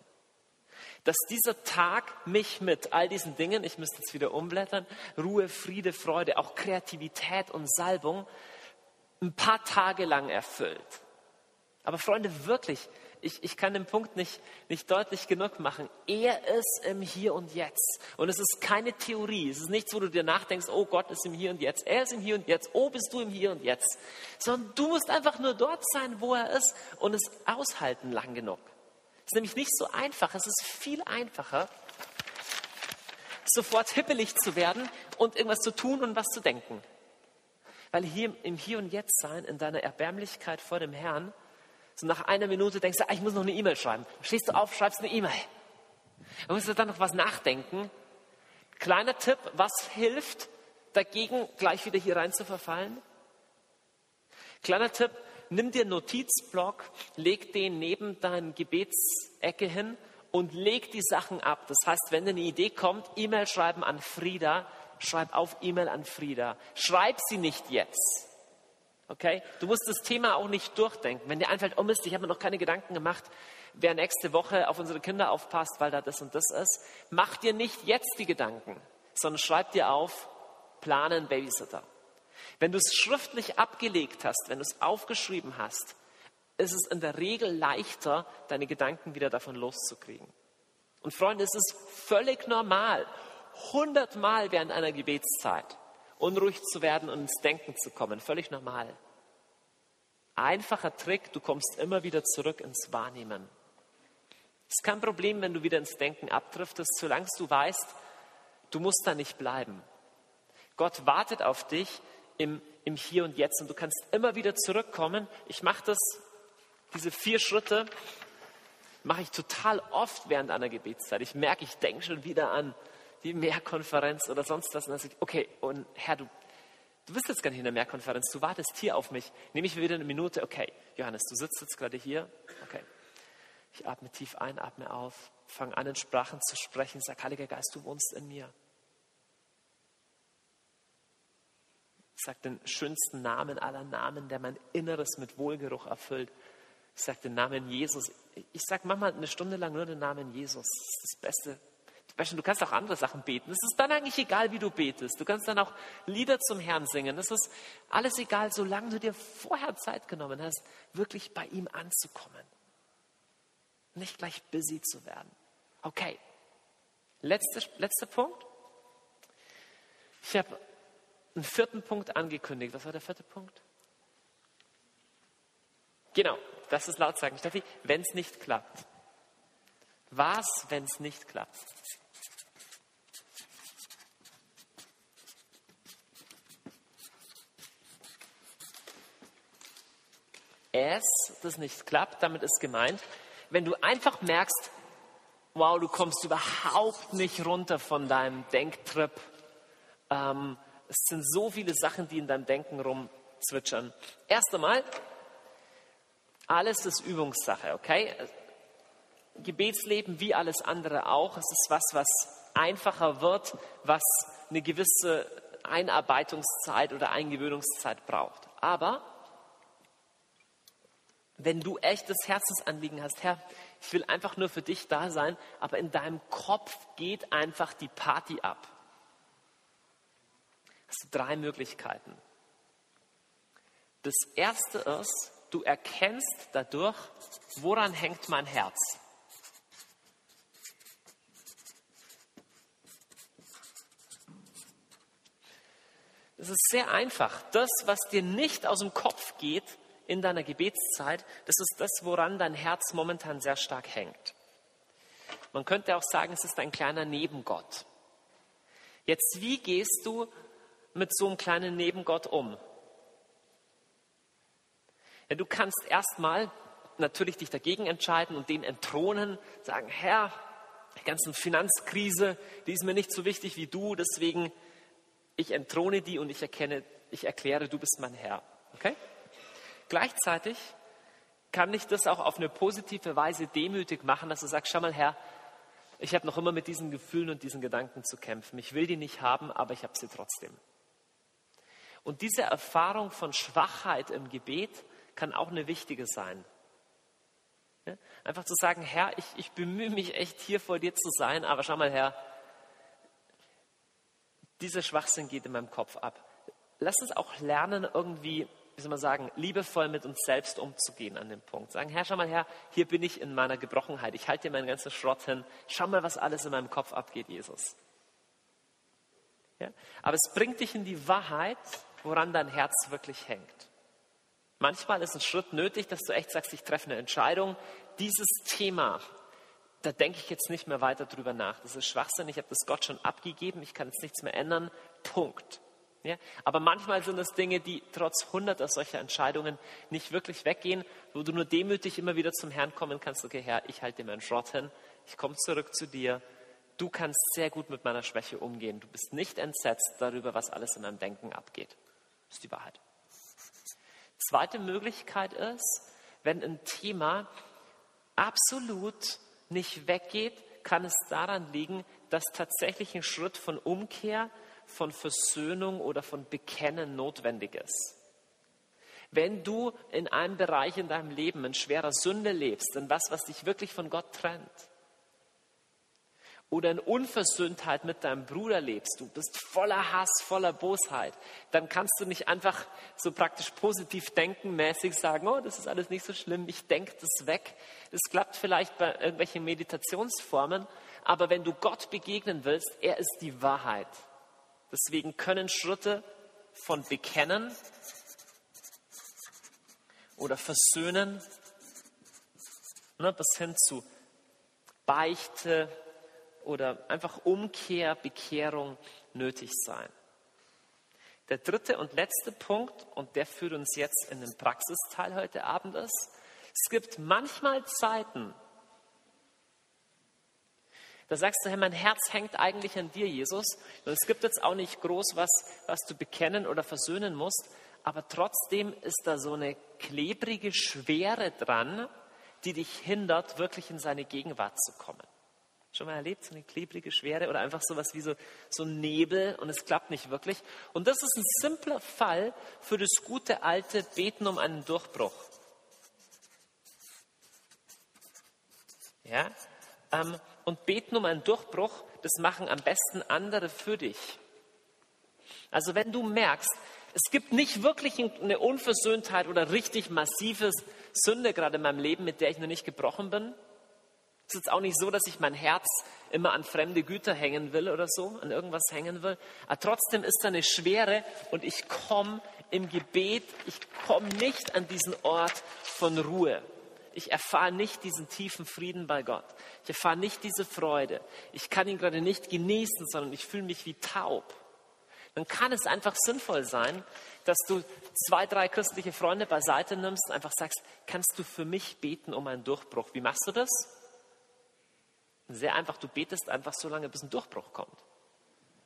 dass dieser Tag mich mit all diesen Dingen, ich müsste jetzt wieder umblättern, Ruhe, Friede, Freude, auch Kreativität und Salbung, ein paar Tage lang erfüllt. Aber Freunde, wirklich, ich, ich kann den Punkt nicht, nicht deutlich genug machen. Er ist im Hier und Jetzt. Und es ist keine Theorie. Es ist nichts, wo du dir nachdenkst, oh Gott ist im Hier und Jetzt. Er ist im Hier und Jetzt. Oh, bist du im Hier und Jetzt. Sondern du musst einfach nur dort sein, wo er ist und es aushalten lang genug. Es ist nämlich nicht so einfach. Es ist viel einfacher, sofort hippelig zu werden und irgendwas zu tun und was zu denken. Weil hier im Hier und Jetzt sein, in deiner Erbärmlichkeit vor dem Herrn, so nach einer Minute denkst du, ah, ich muss noch eine E-Mail schreiben. Stehst du auf, schreibst eine E-Mail. Dann musst du dann noch was nachdenken. Kleiner Tipp, was hilft dagegen, gleich wieder hier rein zu verfallen? Kleiner Tipp, nimm dir einen Notizblock, leg den neben deine Gebetsecke hin und leg die Sachen ab. Das heißt, wenn dir eine Idee kommt, E-Mail schreiben an Frieda, schreib auf E-Mail an Frieda. Schreib sie nicht jetzt. Okay? Du musst das Thema auch nicht durchdenken. Wenn dir einfällt, oh Mist, ich habe mir noch keine Gedanken gemacht, wer nächste Woche auf unsere Kinder aufpasst, weil da das und das ist, mach dir nicht jetzt die Gedanken, sondern schreib dir auf, planen Babysitter. Wenn du es schriftlich abgelegt hast, wenn du es aufgeschrieben hast, ist es in der Regel leichter, deine Gedanken wieder davon loszukriegen. Und Freunde, es ist völlig normal, hundertmal während einer Gebetszeit unruhig zu werden und ins Denken zu kommen. Völlig normal. Einfacher Trick, du kommst immer wieder zurück ins Wahrnehmen. Es ist kein Problem, wenn du wieder ins Denken abdriftest, solange du weißt, du musst da nicht bleiben. Gott wartet auf dich im, im Hier und Jetzt und du kannst immer wieder zurückkommen. Ich mache das, diese vier Schritte, mache ich total oft während einer Gebetszeit. Ich merke, ich denke schon wieder an die Mehrkonferenz oder sonst was. Und dann sage ich, okay, und Herr, du, du bist jetzt gar nicht in der Mehrkonferenz, du wartest hier auf mich. Nehme ich wieder eine Minute, okay, Johannes, du sitzt jetzt gerade hier, okay. Ich atme tief ein, atme auf, fange an, in Sprachen zu sprechen, sag, Heiliger Geist, du wohnst in mir. Sag den schönsten Namen aller Namen, der mein Inneres mit Wohlgeruch erfüllt. Ich sag den Namen Jesus. Ich sag manchmal eine Stunde lang nur den Namen Jesus. Das ist das Beste, Du, du kannst auch andere Sachen beten. Es ist dann eigentlich egal, wie du betest. Du kannst dann auch Lieder zum Herrn singen. Es ist alles egal, solange du dir vorher Zeit genommen hast, wirklich bei ihm anzukommen. Nicht gleich busy zu werden. Okay. Letzter, letzter Punkt. Ich habe einen vierten Punkt angekündigt. Was war der vierte Punkt? Genau, das ist laut sagen, Steffi, wenn es nicht klappt. Was, wenn es nicht klappt? Es, das nicht klappt, damit ist gemeint, wenn du einfach merkst, wow, du kommst überhaupt nicht runter von deinem Denktrip. Ähm, es sind so viele Sachen, die in deinem Denken rumzwitschern. Erst einmal, alles ist Übungssache, okay? Gebetsleben wie alles andere auch. Es ist was, was einfacher wird, was eine gewisse Einarbeitungszeit oder Eingewöhnungszeit braucht. Aber wenn du echtes Herzensanliegen hast, Herr, ich will einfach nur für dich da sein, aber in deinem Kopf geht einfach die Party ab. Hast du drei Möglichkeiten. Das erste ist, du erkennst dadurch, woran hängt mein Herz. Es ist sehr einfach. Das, was dir nicht aus dem Kopf geht, in deiner Gebetszeit, das ist das, woran dein Herz momentan sehr stark hängt. Man könnte auch sagen, es ist ein kleiner Nebengott. Jetzt, wie gehst du mit so einem kleinen Nebengott um? Ja, du kannst erstmal natürlich dich dagegen entscheiden und den entthronen, sagen, Herr, die ganze Finanzkrise, die ist mir nicht so wichtig wie du, deswegen ich entthrone die und ich erkenne, ich erkläre, du bist mein Herr. Okay? Gleichzeitig kann dich das auch auf eine positive Weise demütig machen, dass du sagst, schau mal Herr, ich habe noch immer mit diesen Gefühlen und diesen Gedanken zu kämpfen. Ich will die nicht haben, aber ich habe sie trotzdem. Und diese Erfahrung von Schwachheit im Gebet kann auch eine wichtige sein. Einfach zu sagen, Herr, ich, ich bemühe mich echt hier vor dir zu sein, aber schau mal, Herr, dieser Schwachsinn geht in meinem Kopf ab. Lass uns auch lernen, irgendwie wie soll man sagen, liebevoll mit uns selbst umzugehen an dem Punkt. Sagen, Herr, schau mal her, hier bin ich in meiner Gebrochenheit. Ich halte dir meinen ganzen Schrott hin. Schau mal, was alles in meinem Kopf abgeht, Jesus. Ja? Aber es bringt dich in die Wahrheit, woran dein Herz wirklich hängt. Manchmal ist ein Schritt nötig, dass du echt sagst, ich treffe eine Entscheidung. Dieses Thema, da denke ich jetzt nicht mehr weiter drüber nach. Das ist Schwachsinn. Ich habe das Gott schon abgegeben. Ich kann jetzt nichts mehr ändern. Punkt. Ja? Aber manchmal sind es Dinge, die trotz hunderter solcher Entscheidungen nicht wirklich weggehen, wo du nur demütig immer wieder zum Herrn kommen kannst. Okay, Herr, ich halte dir meinen Schrott hin, ich komme zurück zu dir. Du kannst sehr gut mit meiner Schwäche umgehen. Du bist nicht entsetzt darüber, was alles in meinem Denken abgeht. Das ist die Wahrheit. Zweite Möglichkeit ist, wenn ein Thema absolut nicht weggeht, kann es daran liegen, dass tatsächlich ein Schritt von Umkehr von Versöhnung oder von Bekennen notwendig ist. Wenn du in einem Bereich in deinem Leben in schwerer Sünde lebst, in was, was dich wirklich von Gott trennt, oder in Unversöhntheit mit deinem Bruder lebst, du bist voller Hass, voller Bosheit, dann kannst du nicht einfach so praktisch positiv denken, mäßig sagen, oh, das ist alles nicht so schlimm, ich denke das weg. Das klappt vielleicht bei irgendwelchen Meditationsformen, aber wenn du Gott begegnen willst, er ist die Wahrheit. Deswegen können Schritte von Bekennen oder Versöhnen ne, bis hin zu Beichte oder einfach Umkehr, Bekehrung nötig sein. Der dritte und letzte Punkt, und der führt uns jetzt in den Praxisteil heute Abend ist, es gibt manchmal Zeiten, da sagst du, hey, mein Herz hängt eigentlich an dir, Jesus. Und es gibt jetzt auch nicht groß was, was du bekennen oder versöhnen musst. Aber trotzdem ist da so eine klebrige Schwere dran, die dich hindert, wirklich in seine Gegenwart zu kommen. Schon mal erlebt, so eine klebrige Schwere oder einfach sowas wie so, so Nebel und es klappt nicht wirklich. Und das ist ein simpler Fall für das gute alte Beten um einen Durchbruch. Ja? Ähm, und beten um einen Durchbruch, das machen am besten andere für dich. Also wenn du merkst, es gibt nicht wirklich eine Unversöhntheit oder richtig massive Sünde gerade in meinem Leben, mit der ich noch nicht gebrochen bin. Es ist auch nicht so, dass ich mein Herz immer an fremde Güter hängen will oder so, an irgendwas hängen will. Aber trotzdem ist da eine Schwere und ich komme im Gebet, ich komme nicht an diesen Ort von Ruhe. Ich erfahre nicht diesen tiefen Frieden bei Gott. Ich erfahre nicht diese Freude. Ich kann ihn gerade nicht genießen, sondern ich fühle mich wie taub. Dann kann es einfach sinnvoll sein, dass du zwei, drei christliche Freunde beiseite nimmst und einfach sagst, kannst du für mich beten um einen Durchbruch? Wie machst du das? Sehr einfach, du betest einfach so lange, bis ein Durchbruch kommt.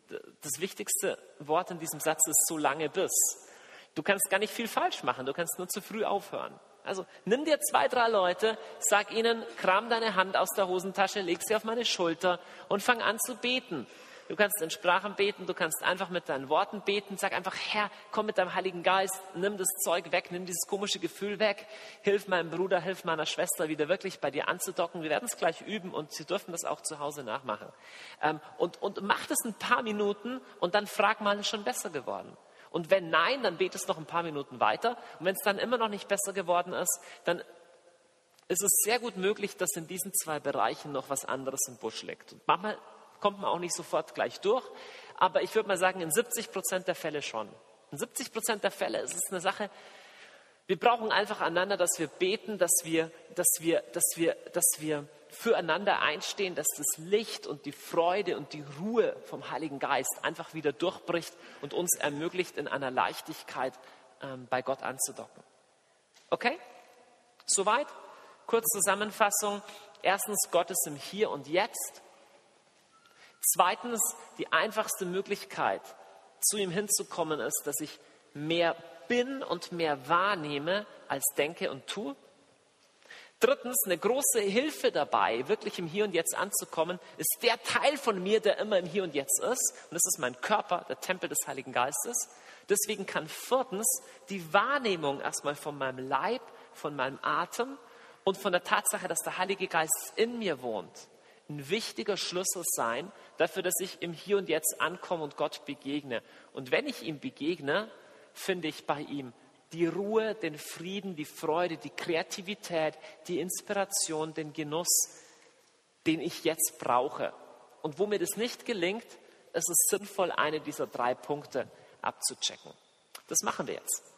Das wichtigste Wort in diesem Satz ist so lange bis. Du kannst gar nicht viel falsch machen, du kannst nur zu früh aufhören. Also nimm dir zwei, drei Leute, sag ihnen, kram deine Hand aus der Hosentasche, leg sie auf meine Schulter und fang an zu beten. Du kannst in Sprachen beten, du kannst einfach mit deinen Worten beten. Sag einfach, Herr, komm mit deinem Heiligen Geist, nimm das Zeug weg, nimm dieses komische Gefühl weg. Hilf meinem Bruder, hilf meiner Schwester wieder wirklich bei dir anzudocken. Wir werden es gleich üben und sie dürfen das auch zu Hause nachmachen. Ähm, und, und mach das ein paar Minuten und dann frag mal, ist schon besser geworden. Und wenn nein, dann betest noch ein paar Minuten weiter. Und wenn es dann immer noch nicht besser geworden ist, dann ist es sehr gut möglich, dass in diesen zwei Bereichen noch was anderes im Busch liegt. Und manchmal kommt man auch nicht sofort gleich durch, aber ich würde mal sagen, in 70 Prozent der Fälle schon. In 70 Prozent der Fälle ist es eine Sache, wir brauchen einfach einander, dass wir beten, dass wir, dass wir, dass wir, dass wir füreinander einstehen, dass das Licht und die Freude und die Ruhe vom Heiligen Geist einfach wieder durchbricht und uns ermöglicht, in einer Leichtigkeit ähm, bei Gott anzudocken. Okay? Soweit? Kurz Zusammenfassung. Erstens, Gott ist im Hier und Jetzt. Zweitens, die einfachste Möglichkeit, zu ihm hinzukommen, ist, dass ich mehr bin und mehr wahrnehme als denke und tue. Drittens, eine große Hilfe dabei, wirklich im Hier und Jetzt anzukommen, ist der Teil von mir, der immer im Hier und Jetzt ist. Und das ist mein Körper, der Tempel des Heiligen Geistes. Deswegen kann viertens die Wahrnehmung erstmal von meinem Leib, von meinem Atem und von der Tatsache, dass der Heilige Geist in mir wohnt, ein wichtiger Schlüssel sein dafür, dass ich im Hier und Jetzt ankomme und Gott begegne. Und wenn ich ihm begegne, finde ich bei ihm die Ruhe, den Frieden, die Freude, die Kreativität, die Inspiration, den Genuss, den ich jetzt brauche. Und wo mir das nicht gelingt, ist es sinnvoll, eine dieser drei Punkte abzuchecken. Das machen wir jetzt.